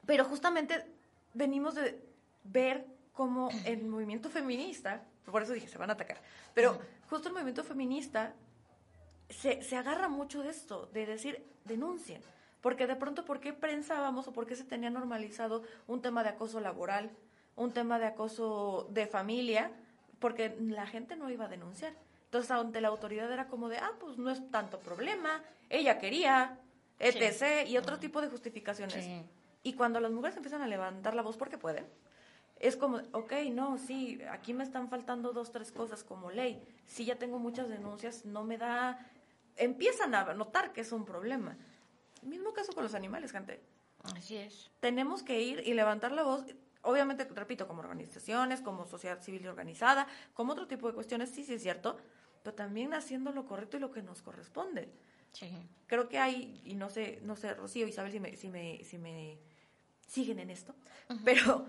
Pero justamente venimos de ver cómo el movimiento feminista, por eso dije, se van a atacar, pero justo el movimiento feminista se, se agarra mucho de esto, de decir, denuncien. Porque de pronto, ¿por qué pensábamos o por qué se tenía normalizado un tema de acoso laboral, un tema de acoso de familia? Porque la gente no iba a denunciar. Entonces, ante la autoridad era como de, ah, pues no es tanto problema, ella quería, etc. Y otro tipo de justificaciones. Sí. Y cuando las mujeres empiezan a levantar la voz porque pueden, es como, ok, no, sí, aquí me están faltando dos, tres cosas como ley. Sí, ya tengo muchas denuncias, no me da... Empiezan a notar que es un problema. Mismo caso con los animales, gente. Así es. Tenemos que ir y levantar la voz. Obviamente, repito, como organizaciones, como sociedad civil organizada, como otro tipo de cuestiones, sí, sí es cierto, pero también haciendo lo correcto y lo que nos corresponde Sí. creo que hay, y no sé, no sé, Rocío, Isabel, si me, si me, si me siguen en esto, pero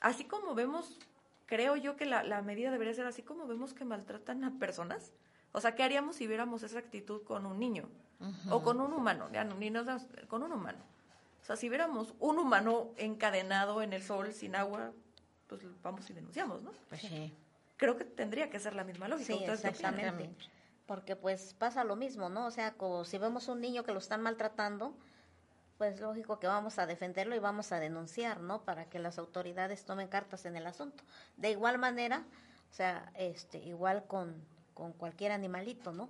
así como vemos, creo yo que la, la medida debería ser así como vemos que maltratan a personas. O sea, ¿qué haríamos si viéramos esa actitud con un niño? O con un humano, ya no, ni nos con un humano. O sea, si viéramos un humano encadenado en el sol sin agua, pues vamos y denunciamos, ¿no? Pues sí. Creo que tendría que ser la misma lógica. Sí, exactamente. Porque pues pasa lo mismo, ¿no? O sea, como si vemos un niño que lo están maltratando, pues lógico que vamos a defenderlo y vamos a denunciar, ¿no? Para que las autoridades tomen cartas en el asunto. De igual manera, o sea, este, igual con, con cualquier animalito, ¿no?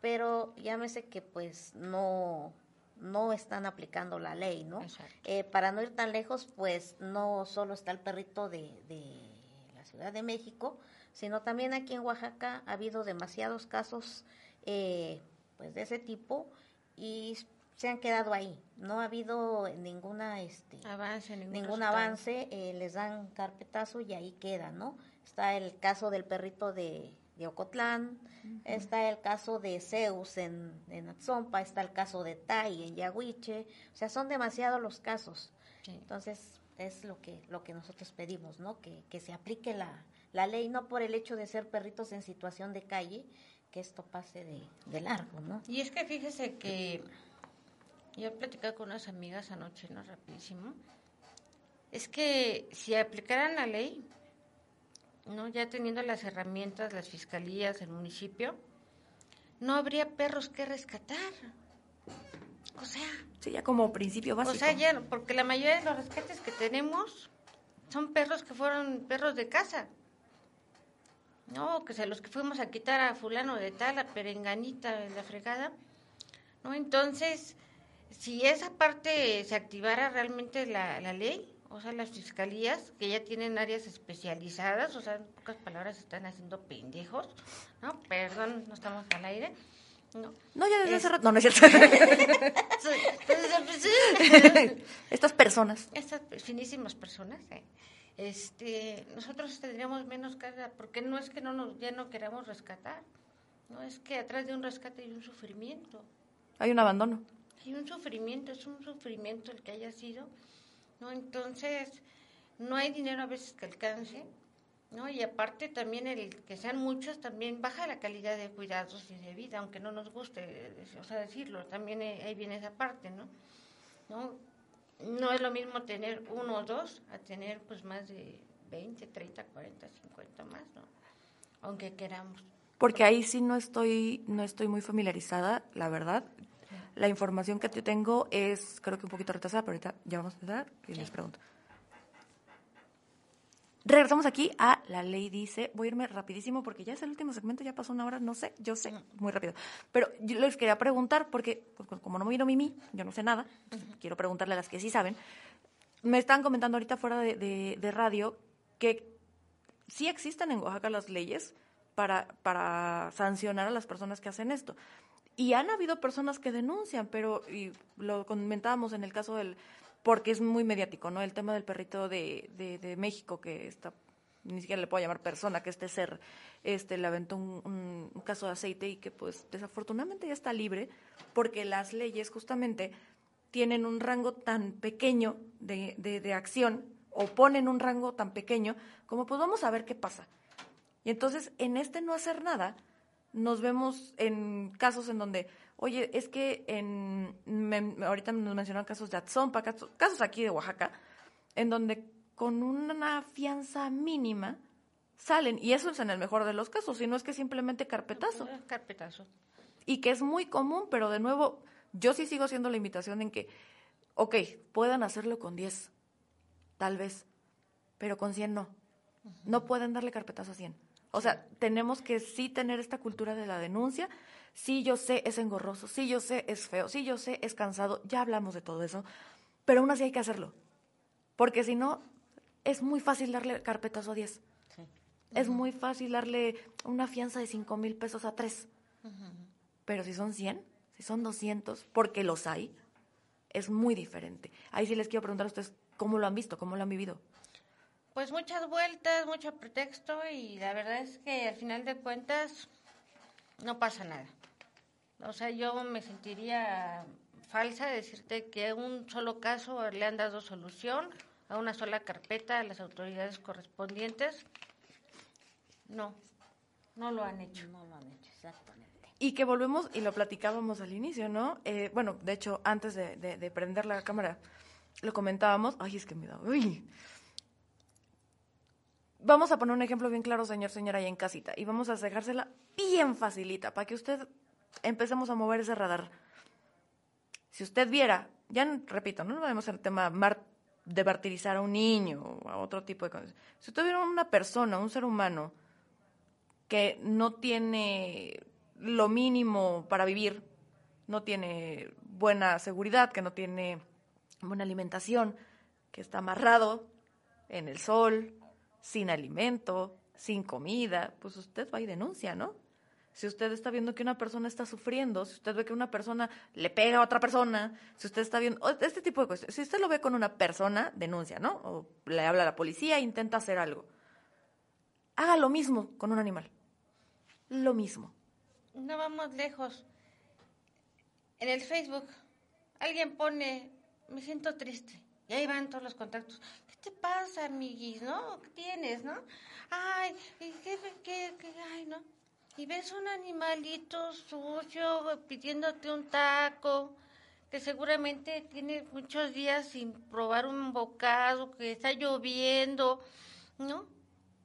Pero llámese que pues no, no están aplicando la ley, ¿no? Exacto. Eh, para no ir tan lejos, pues no solo está el perrito de, de la Ciudad de México, sino también aquí en Oaxaca ha habido demasiados casos eh, pues de ese tipo y se han quedado ahí. No ha habido ninguna este Avance, ningún, ningún avance, eh, les dan carpetazo y ahí queda, ¿no? Está el caso del perrito de, de Ocotlán, está el caso de Zeus en, en Atzompa, está el caso de Tai en Yaguiche, o sea, son demasiados los casos. Sí. Entonces, es lo que, lo que nosotros pedimos, ¿no? Que, que se aplique la, la ley, no por el hecho de ser perritos en situación de calle, que esto pase de, de largo, ¿no? Y es que fíjese que yo he platicado con unas amigas anoche, ¿no? Rapidísimo. Es que si aplicaran la ley, ¿no? Ya teniendo las herramientas, las fiscalías, el municipio, no habría perros que rescatar. O sea, Sí, ya como principio básico. o sea, ya, porque la mayoría de los rescates que tenemos son perros que fueron perros de casa. No, que se los que fuimos a quitar a fulano de tal, a perenganita de la fregada. No, entonces, si esa parte se activara realmente la, la ley, o sea, las fiscalías, que ya tienen áreas especializadas, o sea, en pocas palabras están haciendo pendejos, ¿no? Perdón, no estamos al aire. No. No, ya desde Es- hace rato. No, no es cierto. Entonces, Estas personas. estas finísimas personas, ¿eh? este, nosotros tendríamos menos carga, porque no es que no nos, ya no queramos rescatar, no es que atrás de un rescate hay un sufrimiento, Hay un abandono. hay un sufrimiento, es un sufrimiento el que haya sido, no, entonces no hay dinero a veces que alcance, no, y aparte también el que sean muchos también baja la calidad de cuidados y de vida, aunque no nos guste, eh, o sea, decirlo, también eh, ahí viene esa parte, ¿no? ¿no? No es lo mismo tener uno o dos a tener pues más de 20, 30, 40, 50 más, ¿no? Aunque queramos. Porque ahí sí no estoy, no estoy muy familiarizada, la verdad. La información que te tengo es, creo que un poquito retrasada, pero ahorita ya vamos a empezar y les pregunto. Regresamos aquí a La Ley Dice. Voy a irme rapidísimo porque ya es el último segmento, ya pasó una hora, no sé, yo sé, muy rápido. Pero yo les quería preguntar, porque pues, como no me vino Mimi, yo no sé nada, quiero preguntarle a las que sí saben. Me están comentando ahorita fuera de, de- de radio que sí existen en Oaxaca las leyes para, para sancionar a las personas que hacen esto. Y han habido personas que denuncian, pero y lo comentábamos en el caso del, porque es muy mediático, ¿no? El tema del perrito de, de, México, que está, ni siquiera le puedo llamar persona, que este ser este, le aventó un, un caso de aceite y que pues desafortunadamente ya está libre, porque las leyes justamente tienen un rango tan pequeño de, de, de acción o ponen un rango tan pequeño como pues vamos a ver qué pasa. Y entonces en este no hacer nada, nos vemos en casos en donde, oye, es que en, me, ahorita nos mencionaron casos de Atzompa, casos, casos aquí de Oaxaca, en donde con una fianza mínima salen, y eso es en el mejor de los casos, si no es que simplemente carpetazo. Carpetazo. Y que es muy común, pero de nuevo, yo sí sigo haciendo la invitación en que, ok, puedan hacerlo con 10, tal vez, pero con 100 no. No pueden darle carpetazo a 100. O sea, tenemos que sí tener esta cultura de la denuncia. Sí, yo sé, es engorroso. Sí, yo sé, es feo. Sí, yo sé, es cansado. Ya hablamos de todo eso. Pero aún así hay que hacerlo. Porque si no, es muy fácil darle carpetazo a 10. Sí. Es muy fácil darle una fianza de 5 mil pesos a 3. Pero si son 100, si son 200, porque los hay, es muy diferente. Ahí sí les quiero preguntar a ustedes cómo lo han visto, cómo lo han vivido. Pues muchas vueltas, mucho pretexto y la verdad es que al final de cuentas no pasa nada. O sea, yo me sentiría falsa decirte que un solo caso le han dado solución a una sola carpeta a las autoridades correspondientes. No, no lo han hecho. No lo han hecho, exactamente. Y que volvemos, y lo platicábamos al inicio, ¿no? Eh, bueno, de hecho, antes de, de, de, prender la cámara, lo comentábamos. Ay, es que me da. Uy. Vamos a poner un ejemplo bien claro, señor, señora, ahí en casita. Y vamos a dejársela bien facilita para que usted empecemos a mover ese radar. Si usted viera, ya repito, no vemos el tema de martirizar a un niño o a otro tipo de cosas. Si usted viera una persona, un ser humano, que no tiene lo mínimo para vivir, no tiene buena seguridad, que no tiene buena alimentación, que está amarrado en el sol, sin alimento, sin comida, pues usted va y denuncia, ¿no? Si usted está viendo que una persona está sufriendo, si usted ve que una persona le pega a otra persona, si usted está viendo este tipo de cosas, si usted lo ve con una persona, denuncia, ¿no? O le habla a la policía e intenta hacer algo. Haga lo mismo con un animal. Lo mismo. No vamos lejos. En el Facebook alguien pone, me siento triste. Y ahí van todos los contactos. ¿Qué te pasa, amiguis, no? ¿Qué tienes, no? Ay, ¿qué, qué, qué, ay, no? Y ves un animalito sucio pidiéndote un taco, que seguramente tiene muchos días sin probar un bocado, que está lloviendo, ¿no?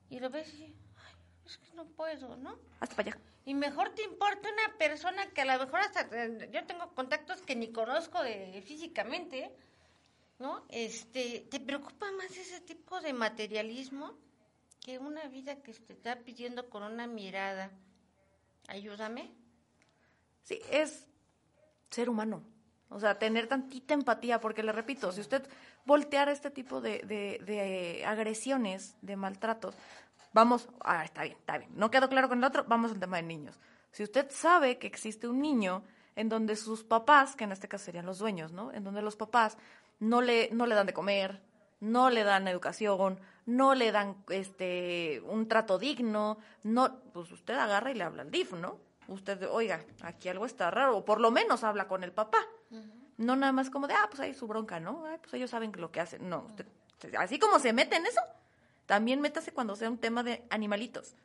Y lo ves y, ay, es que no puedo, ¿no? Hasta para allá. Y mejor te importa una persona que a lo mejor hasta, yo tengo contactos que ni conozco de, físicamente, ¿no? Este, ¿te preocupa más ese tipo de materialismo que una vida que te está pidiendo con una mirada? Ayúdame. Sí, es ser humano. O sea, tener tantita empatía, porque le repito, si usted volteara este tipo de, de, de agresiones, de maltratos, vamos, ah, está bien, está bien, no quedó claro con el otro, vamos al tema de niños. Si usted sabe que existe un niño en donde sus papás, que en este caso serían los dueños, ¿no? En donde los papás no le, no le dan de comer, no le dan educación, no le dan este un trato digno, no, pues usted agarra y le habla al DIF, ¿no? Usted, oiga, aquí algo está raro, o por lo menos habla con el papá. Uh -huh. No nada más como de, ah, pues ahí su bronca, ¿no? Ay, pues ellos saben lo que hacen. No, usted, así como se mete en eso, también métase cuando sea un tema de animalitos.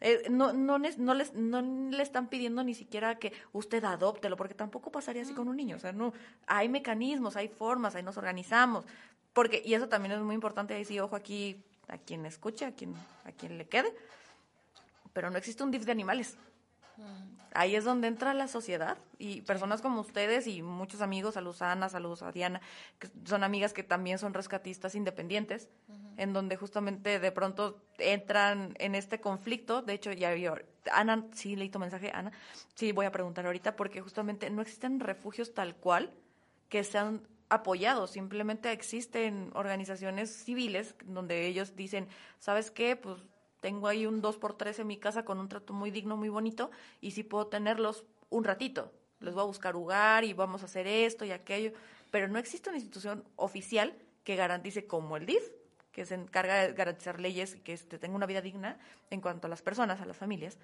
Eh, no, no, no, les, no le están pidiendo ni siquiera que usted adóptelo, porque tampoco pasaría así con un niño. O sea, no, hay mecanismos, hay formas, ahí nos organizamos. Porque, y eso también es muy importante, ahí sí, ojo aquí, a quien escuche, a quien, a quien le quede, pero no existe un DIF de animales. Ahí es donde entra la sociedad y personas como ustedes y muchos amigos, saludos a Ana, saludos a Diana, que son amigas que también son rescatistas independientes, uh -huh. en donde justamente de pronto entran en este conflicto. De hecho, ya yo, Ana, sí leí tu mensaje, Ana, sí voy a preguntar ahorita, porque justamente no existen refugios tal cual que sean apoyados, simplemente existen organizaciones civiles donde ellos dicen, ¿sabes qué? Pues tengo ahí un 2 por 3 en mi casa con un trato muy digno, muy bonito, y sí puedo tenerlos un ratito. Les voy a buscar lugar y vamos a hacer esto y aquello, pero no existe una institución oficial que garantice como el DIF, que se encarga de garantizar leyes y que este, tenga una vida digna en cuanto a las personas, a las familias.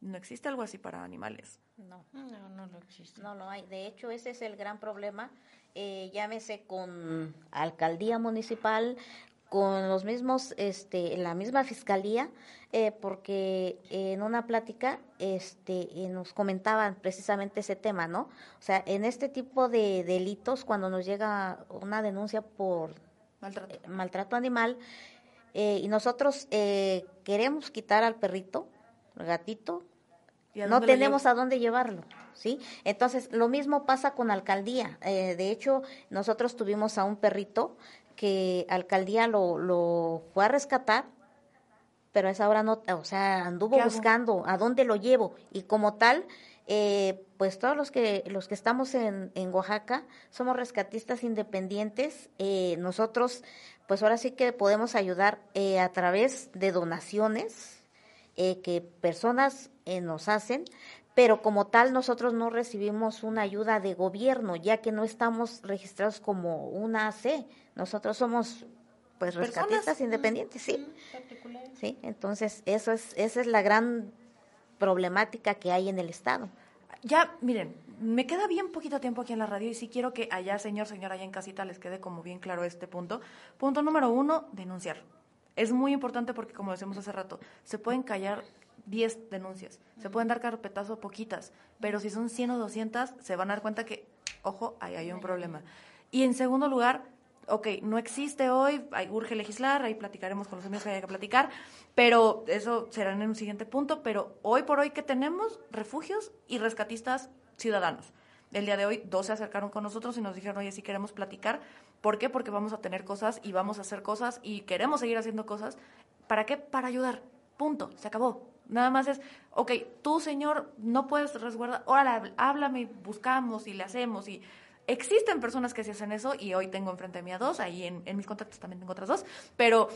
No existe algo así para animales. No, no, no lo existe. No lo hay. De hecho, ese es el gran problema. Eh, llámese con alcaldía municipal, con los mismos, este, la misma fiscalía, eh, porque en una plática, este, nos comentaban precisamente ese tema, ¿no? O sea, en este tipo de delitos, cuando nos llega una denuncia por maltrato, eh, maltrato animal, eh, y nosotros queremos quitar al perrito, al gatito, no tenemos a dónde llevarlo. ¿Sí? Entonces, lo mismo pasa con alcaldía. de hecho, nosotros tuvimos a un perrito que alcaldía lo, lo fue a rescatar, pero a esa hora no, o sea, anduvo buscando a dónde lo llevo y como tal, eh, pues todos los que los que estamos en, en Oaxaca somos rescatistas independientes. Eh, nosotros, pues ahora sí que podemos ayudar eh, a través de donaciones que personas nos hacen, pero como tal nosotros no recibimos una ayuda de gobierno, ya que no estamos registrados como una AC. Nosotros somos pues rescatistas independientes, sí. Sí, entonces eso es esa es la gran problemática que hay en el estado. Ya, miren, me queda bien poquito tiempo aquí en la radio y sí quiero que allá, señor, señora, allá en casita les quede como bien claro este punto. Punto número uno, denunciar. Es muy importante porque, como decimos hace rato, se pueden callar 10 denuncias. Se pueden dar carpetazo poquitas, pero si son 100 o 200, se van a dar cuenta que, ojo, ahí hay un problema. Y en segundo lugar, ok, no existe hoy, hay, urge legislar, ahí platicaremos con los amigos que haya que platicar, pero eso será en un siguiente punto, pero hoy por hoy que tenemos refugios y rescatistas ciudadanos. El día de hoy dos se acercaron con nosotros y nos dijeron, oye, si queremos platicar. ¿Por qué? Porque vamos a tener cosas y vamos a hacer cosas y queremos seguir haciendo cosas. ¿Para qué? Para ayudar. Punto. Se acabó. Nada más es, ok, tú, señor, no puedes resguardar, órale, háblame, buscamos y le hacemos. y Existen personas que se hacen eso y hoy tengo enfrente de mí a dos, ahí en, en mis contactos también tengo otras dos, pero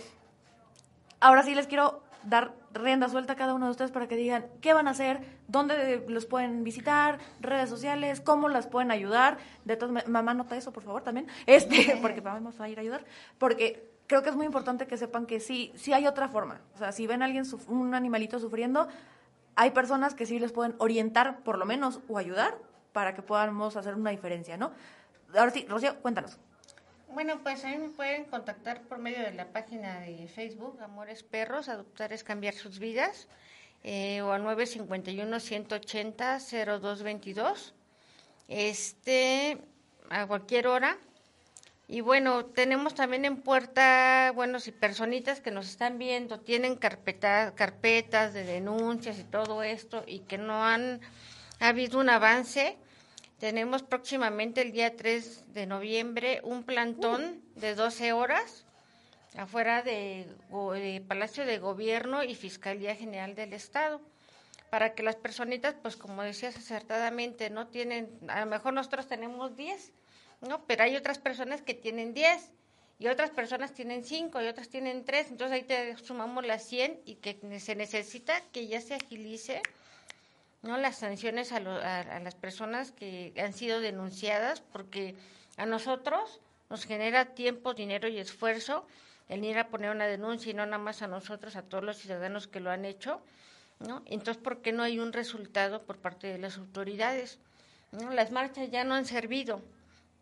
ahora sí les quiero dar rienda suelta a cada uno de ustedes para que digan qué van a hacer, dónde los pueden visitar, redes sociales, cómo las pueden ayudar. De todas mamá nota eso, por favor, también, este, porque vamos a ir a ayudar, porque creo que es muy importante que sepan que sí, sí hay otra forma. O sea, si ven a alguien, un animalito sufriendo, hay personas que sí les pueden orientar, por lo menos, o ayudar para que podamos hacer una diferencia, ¿no? Ahora sí, Rocío, cuéntanos. Bueno, pues a mí me pueden contactar por medio de la página de Facebook, Amores Perros, Adoptar es Cambiar Sus Vidas, eh, o al 951-180-0222. Este, a cualquier hora. Y bueno, tenemos también en puerta, bueno, si personitas que nos están viendo tienen carpeta, carpetas de denuncias y todo esto y que no han habido un avance, tenemos próximamente el día 3 de noviembre un plantón de 12 horas afuera de, de, Palacio de Gobierno y Fiscalía General del Estado para que las personitas, pues como decías acertadamente, no tienen, a lo mejor nosotros tenemos 10 ¿no? Pero hay otras personas que tienen 10 y otras personas tienen 5 y otras tienen 3, entonces ahí te sumamos las 100 y que se necesita que ya se agilice no las sanciones a, a, las personas que han sido denunciadas porque a nosotros nos genera tiempo, dinero y esfuerzo el ir a poner una denuncia y no nada más a nosotros, a todos los ciudadanos que lo han hecho, ¿no? Entonces, ¿por qué no hay un resultado por parte de las autoridades? ¿No? Las marchas ya no han servido,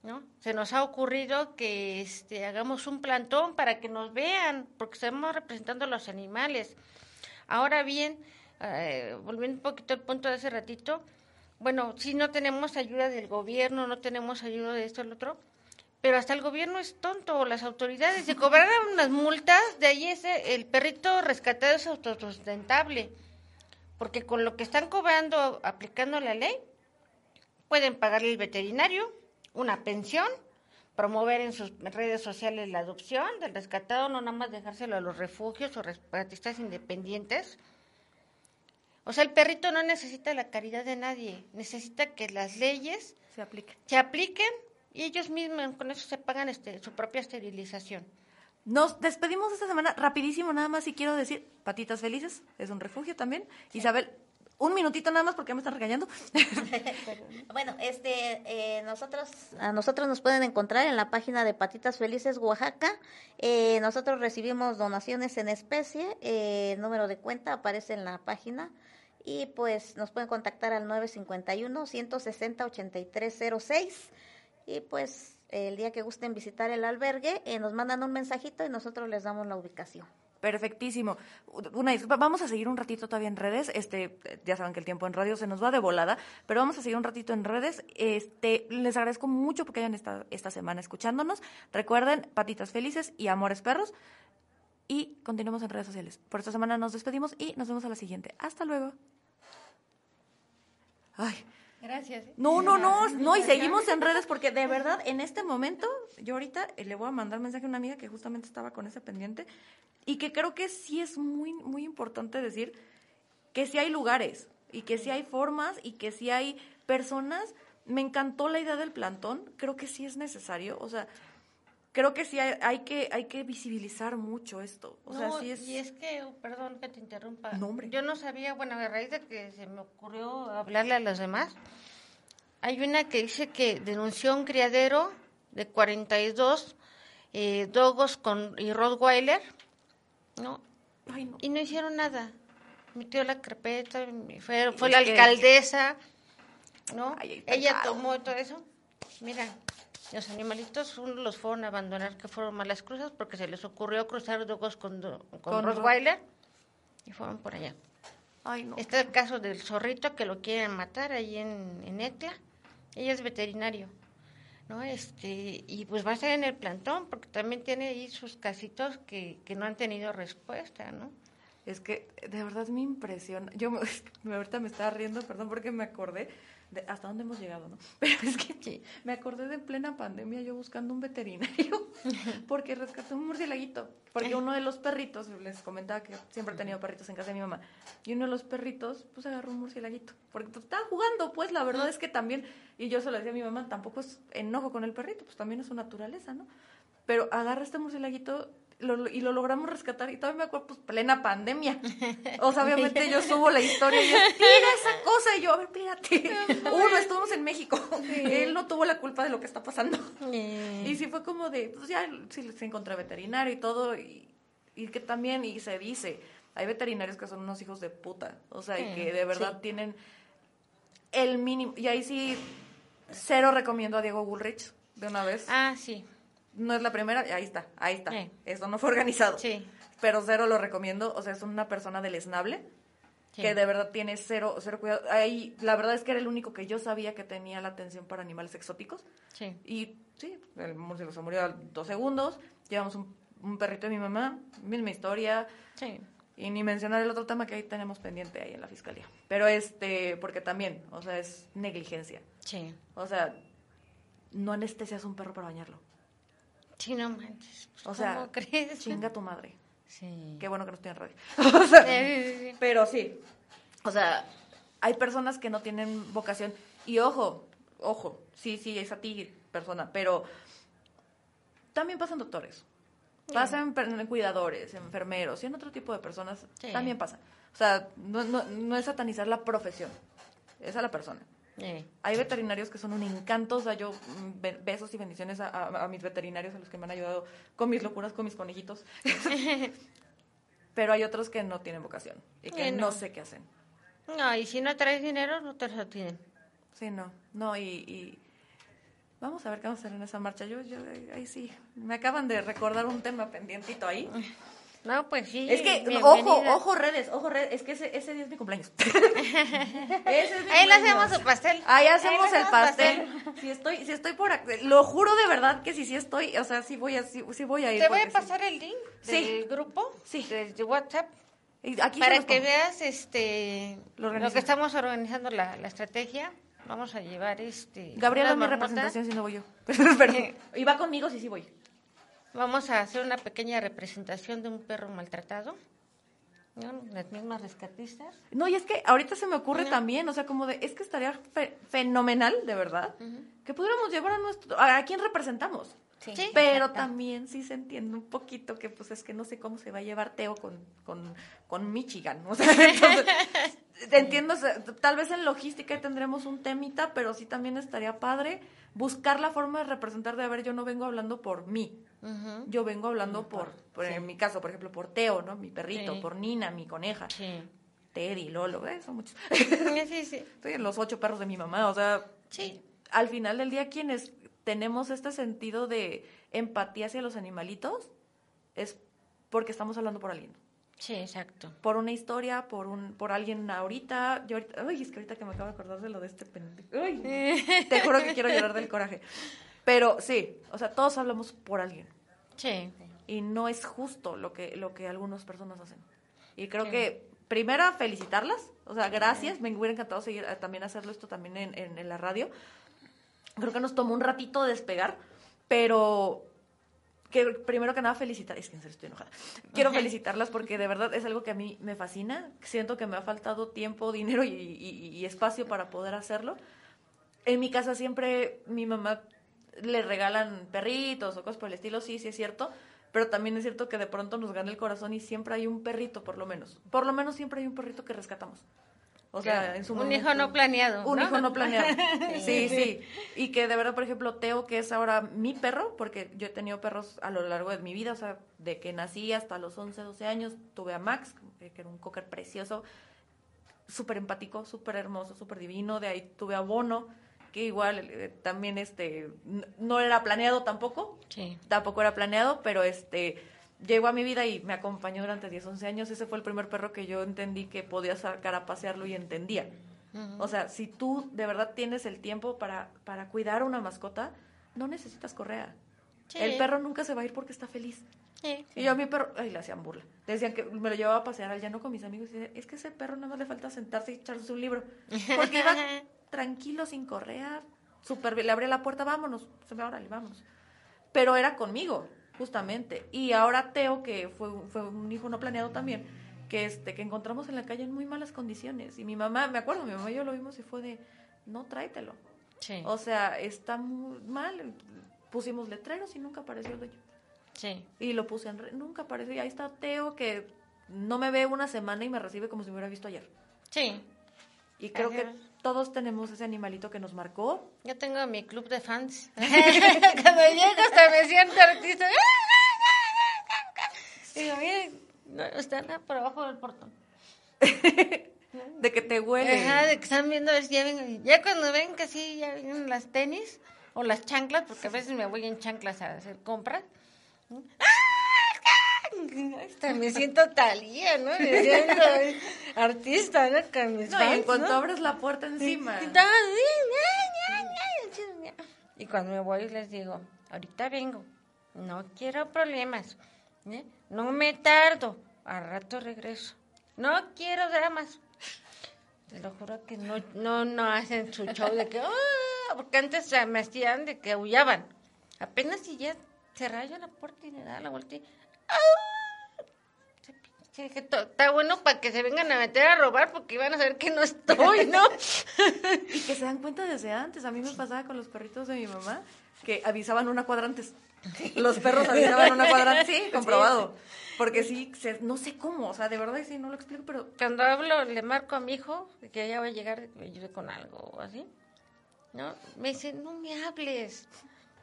¿no? Se nos ha ocurrido que este, hagamos un plantón para que nos vean, porque estamos representando a los animales. Ahora bien, eh, volviendo un poquito al punto de hace ratito, bueno, si no tenemos ayuda del gobierno, no tenemos ayuda de esto, el otro, pero hasta el gobierno es tonto, las autoridades, se cobraron unas multas, de ahí ese, el perrito rescatado es autosustentable, porque con lo que están cobrando, aplicando la ley, pueden pagarle el veterinario, una pensión, promover en sus redes sociales la adopción del rescatado, no nada más dejárselo a los refugios o rescatistas independientes. O sea, el perrito no necesita la caridad de nadie, necesita que las leyes se apliquen, se apliquen y ellos mismos con eso se pagan este, su propia esterilización. Nos despedimos esta semana rapidísimo, nada más y quiero decir, Patitas Felices es un refugio también. Isabel, un minutito nada más porque me están regañando. bueno, este, eh, nosotros, a nosotros nos pueden encontrar en la página de Patitas Felices Oaxaca. Eh, nosotros recibimos donaciones en especie, eh, número de cuenta aparece en la página y pues nos pueden contactar al 951 160 8306 y pues el día que gusten visitar el albergue nos mandan un mensajito y nosotros les damos la ubicación. Perfectísimo. Una disculpa, vamos a seguir un ratito todavía en redes. Este, ya saben que el tiempo en radio se nos va de volada, pero vamos a seguir un ratito en redes. Este, les agradezco mucho porque hayan estado esta semana escuchándonos. Recuerden, patitas felices y amores perros. Y continuamos en redes sociales. Por esta semana nos despedimos y nos vemos a la siguiente. Hasta luego. Ay. Gracias. No, no, no, no, y seguimos en redes porque de verdad, en este momento, yo ahorita eh, le voy a mandar mensaje a una amiga que justamente estaba con ese pendiente y que creo que sí es muy, muy importante decir que sí hay lugares y que sí hay formas y que sí hay personas. Me encantó la idea del plantón, creo que sí es necesario, o sea, creo que sí hay, que hay que visibilizar mucho esto. O sea, sí es... Y es que, perdón que te interrumpa. No. Yo no sabía, bueno, a raíz de que se me ocurrió hablarle a los demás, hay una que dice que denunció un criadero de 42 eh, dogos con, y Rottweiler ¿no? Y no hicieron nada. Metió la carpeta, fue, fue la alcaldesa, ¿no? Ella tomó todo eso. Mira, los animalitos uno los fueron a abandonar, que fueron malas cruzas, porque se les ocurrió cruzar dos con, con, con Rottweiler y fueron por allá. Ay, no. Está el caso del zorrito que lo quieren matar ahí en, en Ella es veterinario. ¿No? Este, y pues va a estar en el plantón, porque también tiene ahí sus casitos que, que no han tenido respuesta, ¿no? Es que de verdad me impresiona. Yo ahorita me estaba riendo, perdón, porque me acordé de hasta dónde hemos llegado, ¿no? Pero es que me acordé de plena pandemia yo buscando un veterinario porque rescaté un murcielaguito. Porque uno de los perritos, les comentaba que siempre he tenido perritos en casa de mi mamá, y uno de los perritos, pues agarró un murcielaguito. Porque pues, estaba jugando, pues la verdad es que también, y yo se lo decía a mi mamá, tampoco es enojo con el perrito, pues también es su naturaleza, ¿no? Pero agarra este murcielaguito y lo logramos rescatar. Y todavía me acuerdo, pues, plena pandemia. O sea, obviamente yo subo la historia y es, mira esa cosa. Y yo, a ver, espérate. Uno, estuvimos en México. Él no tuvo la culpa de lo que está pasando. Y sí fue como de, pues ya sí, se encontró veterinario y todo. Y, y, que también, y se dice, hay veterinarios que son unos hijos de puta. O sea, y que de verdad tienen el mínimo. Y ahí sí, cero recomiendo a Diego Bullrich de una vez. Ah, sí no es la primera, ahí está, ahí está. Eso no fue organizado. Sí. Pero cero lo recomiendo, o sea, es una persona deleznable que de verdad tiene cero, cero cuidado. Ahí, la verdad es que era el único que yo sabía que tenía la atención para animales exóticos. Sí. Y sí, el murciélago se murió a dos segundos. Llevamos un, perrito de mi mamá, misma historia. Sí. Y ni mencionar el otro tema que ahí tenemos pendiente ahí en la fiscalía. Pero este, porque también, o sea, es negligencia. Sí. O sea, no anestesias un perro para bañarlo. Sí, no manches. O sea, crees? chinga tu madre. Sí. Qué bueno que no estoy en radio. o sea, pero sí. O sea, hay personas que no tienen vocación. Y ojo, ojo, sí, sí, es a ti, persona, pero también pasan doctores. Pasan cuidadores, enfermeros y en otro tipo de personas también pasa. O sea, no, no, no es satanizar la profesión, es a la persona. Hay veterinarios que son un encanto, o sea, yo mm, besos y bendiciones a, mis veterinarios, a los que me han ayudado con mis locuras, con mis conejitos. Pero hay otros que no tienen vocación y que no. sé qué hacen. No, y si no traes dinero, no te lo tienen. Sí, no, no, y, vamos a ver qué vamos a hacer en esa marcha. Yo, yo, ahí sí, me acaban de recordar un tema pendientito ahí. No, pues sí. Es que, ojo, ojo redes, ojo redes, es que ese, ese día es mi cumpleaños. Ahí le hacemos el pastel. Ahí hacemos el pastel. Si estoy, si estoy por lo juro de verdad que si sí, estoy, o sea, sí voy a, sí, voy a ir. Te voy a pasar el link del grupo, sí. de WhatsApp. Aquí para que veas este lo, que estamos organizando la, la estrategia vamos a llevar este Gabriela mi representación si no voy yo pero, y va conmigo si sí voy Vamos a hacer una pequeña representación de un perro maltratado. ¿no? Las mismas rescatistas. No, y es que ahorita se me ocurre también, o sea, como de, es que estaría fenomenal, de verdad, que pudiéramos llevar a nuestro, a, quién representamos. Sí, pero también sí se entiende un poquito que pues es que no sé cómo se va a llevar Teo con, con, con Michigan. O sea, entonces, entiendo, tal vez en logística tendremos un temita, pero sí también estaría padre buscar la forma de representar de, a ver, yo no vengo hablando por mí, yo vengo hablando por, por en mi caso, por ejemplo, por Teo, ¿no? Mi perrito, Sí. por Nina, mi coneja, Sí. Teddy, Lolo, ¿eh? son muchos. Sí, sí. Estoy los ocho perros de mi mamá, o sea, Sí. al final del día quienes tenemos este sentido de empatía hacia los animalitos es porque estamos hablando por alguien. Sí, exacto. Por una historia, por un, por alguien ahorita. Yo ahorita, ay, es que ahorita que me acabo de acordar de lo de este pendejo. Te juro que quiero llorar del coraje. Pero sí, o sea, todos hablamos por alguien. Sí. Y no es justo lo que, lo que algunas personas hacen. Y creo Sí. que, primero, felicitarlas. O sea, gracias. Me hubiera encantado seguir eh, también hacerlo esto también en, en, en la radio. Creo que nos tomó un ratito despegar, pero que primero que nada felicitar, es que en serio estoy enojada. Quiero felicitarlas porque de verdad es algo que a mí me fascina. Siento que me ha faltado tiempo, dinero y, y- y espacio para poder hacerlo. En mi casa siempre mi mamá le regalan perritos o cosas por el estilo, sí, sí es cierto, pero también es cierto que de pronto nos gana el corazón y siempre hay un perrito, por lo menos. Por lo menos siempre hay un perrito que rescatamos. O sea, en su Un momento- hijo no planeado. un ¿no? hijo no planeado. Sí, sí. Y que de verdad, por ejemplo, Teo, que es ahora mi perro, porque yo he tenido perros a lo largo de mi vida, o sea, de que nací hasta los 11, 12 años, tuve a Max, eh, que era un cocker precioso, súper empático, súper hermoso, súper divino. De ahí tuve a Bono, que igual eh, también este no era planeado tampoco, Sí. tampoco era planeado, pero este llegó a mi vida y me acompañó durante 10, 11 años. Ese fue el primer perro que yo entendí que podía sacar a pasearlo y entendía. Ujú. O sea, si tú de verdad tienes el tiempo para, para cuidar a una mascota, no necesitas correa. Sí. El perro nunca se va a ir porque está feliz. Sí. Y yo a mi perro, ay, le hacían burla. Decían que me lo llevaba a pasear al llano con mis amigos y decía, es que ese perro nada más le falta sentarse y echarse un libro. Porque iba tranquilo, sin correa, súper bien. Le abría la puerta, vámonos, se me órale, vámonos. Pero era conmigo, justamente. Y ahora Teo, que fue, fue un hijo no planeado también, que este que encontramos en la calle en muy malas condiciones. Y mi mamá, me acuerdo, mi mamá y yo lo vimos y fue de, no, tráetelo. Sí. O sea, está muy mal. Pusimos letreros y nunca apareció el dueño. Sí. Y lo puse en... re- Nunca apareció. Y ahí está Teo, que no me ve una semana y me recibe como si me hubiera visto ayer. Sí. Y creo que. Todos tenemos ese animalito que nos marcó. Yo tengo mi club de fans. Cuando llego hasta me siento artista. Digo, miren, están por abajo del portón. De que te huele. Ajá, de que están viendo, a ver si ya ven, ya cuando ven que sí, ya vienen las tenis o las chanclas, porque a veces me voy en chanclas a hacer compras. Hasta me siento talía, ¿no? Me siento artista, ¿no? Con mis No, y en cuanto ¿no? abres la puerta encima. Y cuando me voy les digo, ahorita vengo, no quiero problemas, ¿eh? no me tardo, al rato regreso, no quiero dramas. Te lo juro que no, no, no hacen su show de que, "Ah", porque antes me hacían de que aullaban. Apenas si ya cerraba yo la puerta y le daba la vuelta y, "Ah". Sí, dije, "To- está bueno para que se vengan a meter a robar porque iban a saber que no estoy, ¿no? Y que se dan cuenta desde antes. A mí me pasaba con los perritos de mi mamá que avisaban una cuadra antes. Los perros avisaban una cuadra antes. Sí, comprobado. Porque sí, se- no sé cómo. O sea, de verdad sí, no lo explico, pero Cuando hablo, le marco a mi hijo que ya voy a llegar, con algo o así. ¿No? Me dice, no me hables.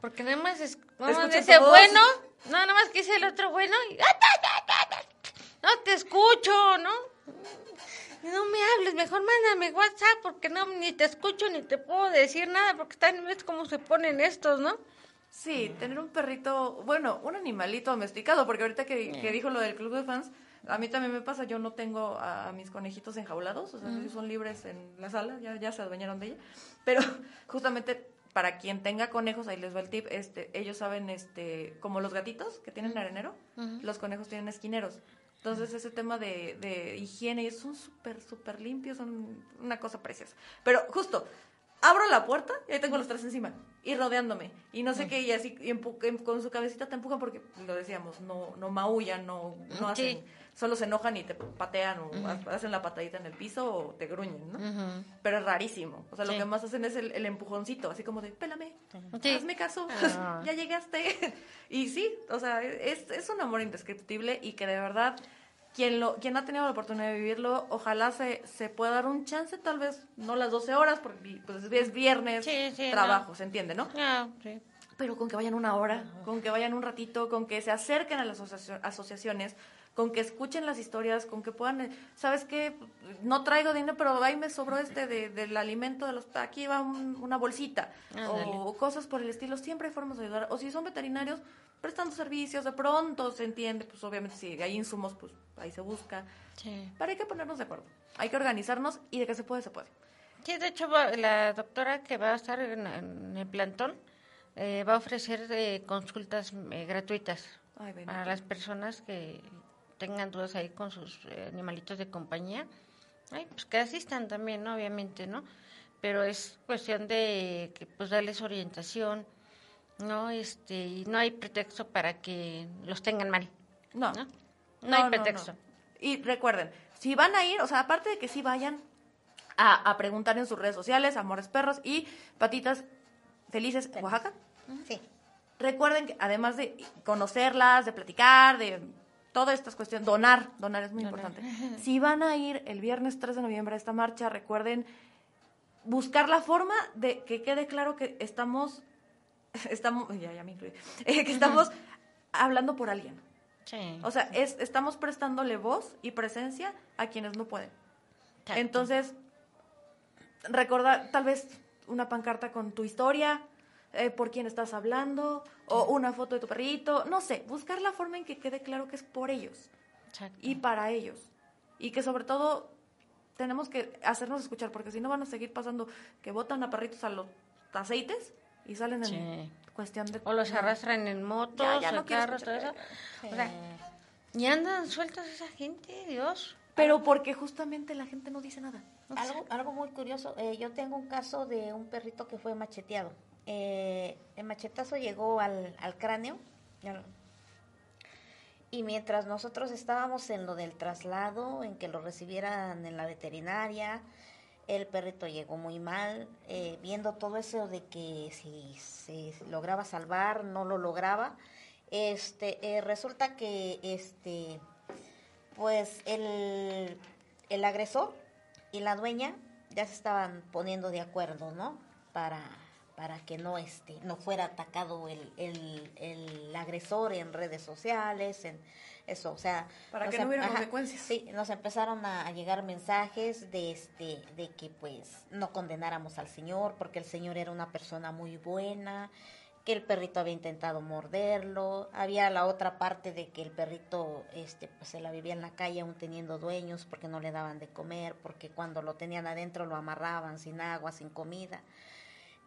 Porque nada más, es, nada más dice bueno, no, nada más que dice el otro bueno y... No te escucho, ¿no? No me hables, mejor mándame WhatsApp porque no ni te escucho ni te puedo decir nada porque están, ves cómo se ponen estos, ¿no? Sí, tener un perrito, bueno, un animalito domesticado, porque ahorita que, que dijo lo del club de fans, a mí también me pasa, yo no tengo a, a mis conejitos enjaulados, o sea, ellos son libres en la sala, ya, ya se adueñaron de ella, pero justamente para quien tenga conejos, ahí les va el tip, este, ellos saben, este, como los gatitos que tienen arenero, los conejos tienen esquineros. Entonces ese tema de, de higiene, ellos son súper, súper limpios, son una cosa preciosa. Pero justo, abro la puerta y ahí tengo los tres encima y rodeándome y no sé qué y así y em- con su cabecita te empujan porque lo decíamos no no maullan no no Sí. hacen solo se enojan y te patean o ha- hacen la patadita en el piso o te gruñen no pero es rarísimo o sea lo que más hacen es el, el empujoncito así como de pélame Sí. hazme caso Ah. ya llegaste y sí o sea es, es un amor indescriptible y que de verdad quien, lo, quien ha tenido la oportunidad de vivirlo, ojalá se, se pueda dar un chance, tal vez no las 12 horas, porque pues, es viernes, Sí, sí, trabajo, no. ¿se entiende, no? Ah, sí. Pero con que vayan una hora, con que vayan un ratito, con que se acerquen a las asocia- asociaciones, con que escuchen las historias, con que puedan, eh, ¿sabes qué? No traigo dinero, pero ahí me sobró este de, del alimento de los... Aquí va un- una bolsita. O cosas por el estilo. Siempre hay formas de ayudar. O si son veterinarios, prestando servicios, de pronto se entiende, pues obviamente si hay insumos, pues ahí se busca. Sí. Pero hay que ponernos de acuerdo. Hay que organizarnos y de que se puede, se puede. Sí, de hecho, la doctora que va a estar en, en el plantón eh, va a ofrecer eh, consultas eh, gratuitas Ay, para las personas que tengan dudas ahí con sus eh, animalitos de compañía. Ay, pues que asistan también, ¿no? Obviamente, ¿no? Pero es cuestión de que, pues darles orientación, ¿no? Este, y no hay pretexto para que los tengan mal, No. ¿no? No, hay pretexto. no. Y recuerden, si van a ir, o sea, aparte de que sí vayan a, a preguntar en sus redes sociales, Amores Perros y Patitas Felices Oaxaca, Sí. recuerden que además de conocerlas, de platicar, de todas estas cuestiones, donar, donar es muy Donar. importante. Si van a ir el viernes 3 de noviembre a esta marcha, recuerden buscar la forma de que quede claro que estamos, estamos, ya, ya me incluí, eh, que estamos hablando por alguien. Sí. O sea, es, estamos prestándole voz y presencia a quienes no pueden. Exacto. Entonces, recordar tal vez una pancarta con tu historia, eh, por quién estás hablando, o una foto de tu perrito, no sé, buscar la forma en que quede claro que es por ellos Exacto. y para ellos. Y que sobre todo tenemos que hacernos escuchar, porque si no van a seguir pasando que botan a perritos a los aceites y salen en Sí. cuestión de... O los arrastran en motos, Ya, ya no carros, todo eso. O sea, y andan sueltos esa gente, Dios. Pero porque justamente la gente no dice nada. Algo, algo muy curioso, eh, yo tengo un caso de un perrito que fue macheteado. Eh, el machetazo llegó al, al cráneo y mientras nosotros estábamos en lo del traslado, en que lo recibieran en la veterinaria, el perrito llegó muy mal, eh, viendo todo eso de que si se lograba salvar, no lo lograba. Este, eh, resulta que este, pues el, el agresor y la dueña ya se estaban poniendo de acuerdo, ¿no? Para, para que no, este, no fuera atacado el, el, el agresor en redes sociales, en eso, o sea... Para que no hubiera consecuencias. Sí, nos empezaron a, a llegar mensajes de, este, de que pues no condenáramos al señor, porque el señor era una persona muy buena, que el perrito había intentado morderlo, había la otra parte de que el perrito este pues se la vivía en la calle aún teniendo dueños porque no le daban de comer, porque cuando lo tenían adentro lo amarraban sin agua, sin comida.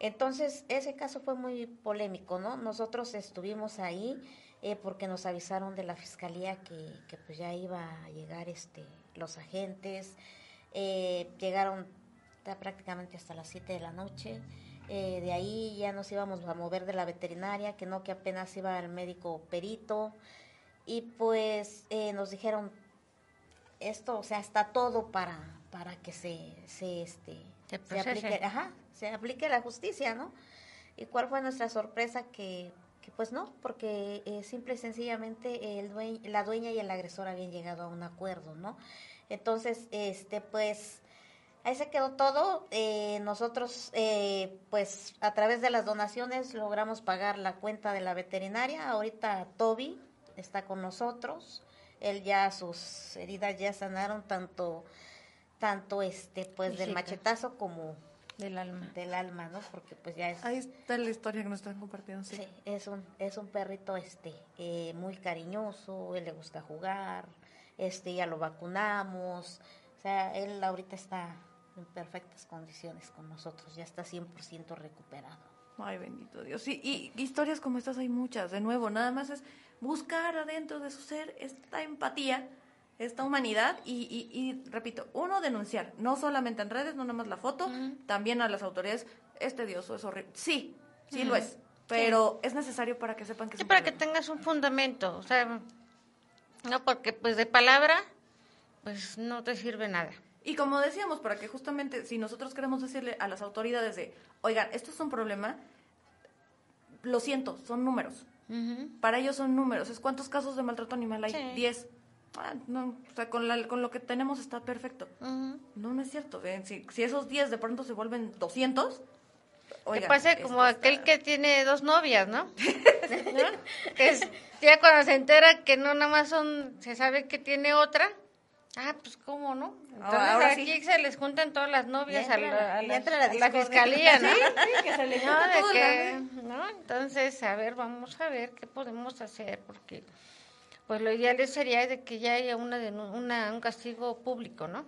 Entonces, ese caso fue muy polémico, ¿no? Nosotros estuvimos ahí eh, porque nos avisaron de la fiscalía que, que pues ya iba a llegar este los agentes, eh, llegaron prácticamente hasta las 7 de la noche, eh, de ahí ya nos íbamos a mover de la veterinaria, que no, que apenas iba el médico perito, y pues eh, nos dijeron, esto, o sea, está todo para, para que se, se, este, Se aplique, ajá, se aplique la justicia, ¿no? ¿Y cuál fue nuestra sorpresa? Que, que pues no, porque eh, simple y sencillamente el la dueña y el agresor habían llegado a un acuerdo, ¿no? Entonces, este, pues, ahí se quedó todo. Eh, nosotros, eh, pues, a través de las donaciones logramos pagar la cuenta de la veterinaria. Ahorita Toby está con nosotros. Él ya sus heridas ya sanaron tanto, tanto este, pues, del machetazo como Del alma. del alma, ¿no? Porque pues ya es Ahí está la historia que nos están compartiendo, sí. Sí, es un, es un perrito este eh, muy cariñoso, él le gusta jugar, este ya lo vacunamos, o sea, él ahorita está en perfectas condiciones con nosotros, ya está 100% recuperado. Ay, bendito Dios. Sí, y historias como estas hay muchas. De nuevo, nada más es buscar adentro de su ser esta empatía, esta humanidad y, y, y, repito, uno, denunciar. No solamente en redes, no nada más la foto, también a las autoridades. Es tedioso, es horrible. Sí, sí lo es. Pero es necesario para que sepan que es Sí, un para que tengas un fundamento, o sea, no porque pues de palabra, pues no te sirve nada. Y como decíamos, para que justamente si nosotros queremos decirle a las autoridades de, oigan, esto es un problema, lo siento, son números. Para ellos son números. Es cuántos casos de maltrato animal hay. Sí. 10. Ah, no, o sea, con, la, con lo que tenemos está perfecto. No, no es cierto. ¿eh? Si, si esos 10 de pronto se vuelven 200, que pasa como aquel que tiene dos novias, ¿no? Que es, ya cuando se entera que no nada más son, se sabe que tiene otra, ah, pues cómo, ¿no? Entonces ahora aquí sí. se les juntan todas las novias a, la, a, la, la, fiscalía, ¿no? Sí, que se les junta no, que, ¿no? Entonces, a ver, vamos a ver qué podemos hacer, porque pues lo ideal sería de que ya haya una, una un castigo público, ¿no?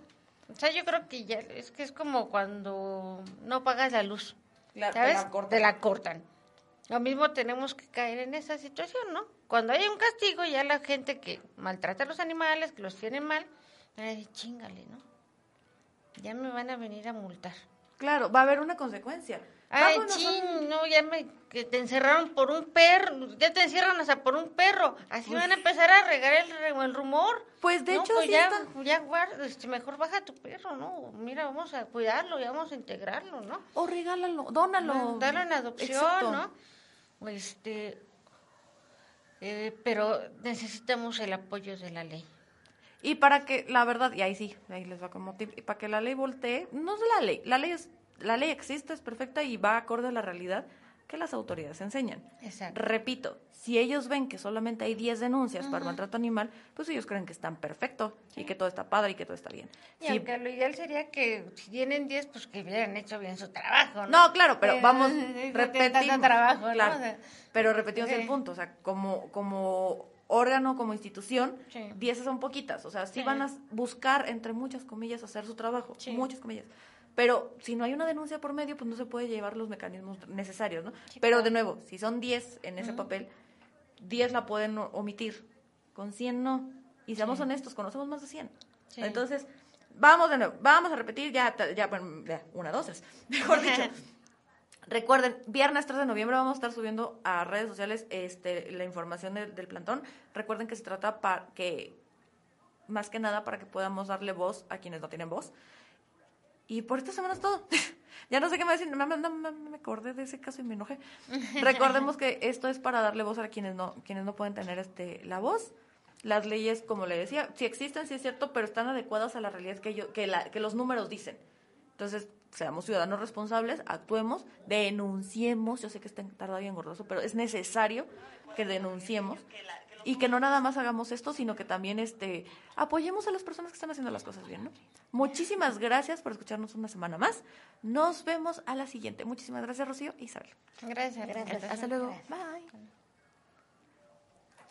O sea, yo creo que ya es que es como cuando no pagas la luz. ¿Sabes? Te la, cortan. Lo mismo tenemos que caer en esa situación, ¿no? Cuando hay un castigo, ya la gente que maltrata a los animales, que los tiene mal, chingale, ¿no? Ya me van a venir a multar. Claro, va a haber una consecuencia. Ay, ching, no, ya me, que te encerraron por un perro, ya te encierran hasta por un perro, así pues van a empezar a regar el, el rumor. Pues de hecho, pues ya, ya guarda, este, mejor baja tu perro, ¿no? Mira, vamos a cuidarlo y vamos a integrarlo, ¿no? O regálalo, dónalo. Dale en adopción, ¿no? Este, eh, pero necesitamos el apoyo de la ley. Y para que, la verdad, y ahí sí, ahí les va como tip, y para que la ley voltee, no es la ley, la ley es la ley existe, es perfecta y va acorde a la realidad que las autoridades enseñan. Exacto. Repito, si ellos ven que solamente hay 10 denuncias para maltrato animal, pues ellos creen que están perfecto y que todo está padre y que todo está bien. Y aunque lo ideal sería que si tienen 10, pues que hubieran hecho bien su trabajo, ¿no? No, claro, pero vamos, repetimos. Trabajo, pero repetimos el punto, o sea, como, como órgano, como institución, 10 son poquitas, o sea, sí, van a buscar, entre muchas comillas, hacer su trabajo, muchas comillas. Pero si no hay una denuncia por medio, pues no se puede llevar los mecanismos necesarios, ¿no? Pero de nuevo, si son 10 en ese papel, 10 la pueden omitir, con 100 no. Y seamos honestos, conocemos más de 100. Entonces, vamos de nuevo, vamos a repetir ya, ya, bueno, ya una, dos, tres, mejor dicho. Recuerden, viernes 3 de noviembre vamos a estar subiendo a redes sociales este, la información del plantón. Recuerden que se trata para que, más que nada, para que podamos darle voz a quienes no tienen voz. Y por esta semana es todo. ya no sé qué me decir, me, me, acordé de ese caso y me enojé. Recordemos que esto es para darle voz a quienes no, quienes no pueden tener este la voz. Las leyes, como le decía, sí existen, sí es cierto, pero están adecuadas a la realidad que, yo, que, la, que los números dicen. Entonces, seamos ciudadanos responsables, actuemos, denunciemos. Yo sé que está tardado y engordoso, pero es necesario que denunciemos y que no nada más hagamos esto, sino que también este apoyemos a las personas que están haciendo las cosas bien, ¿no? Muchísimas gracias por escucharnos una semana más. Nos vemos a la siguiente. Muchísimas gracias, Rocío y Isabel. Gracias, gracias. Hasta luego. Bye.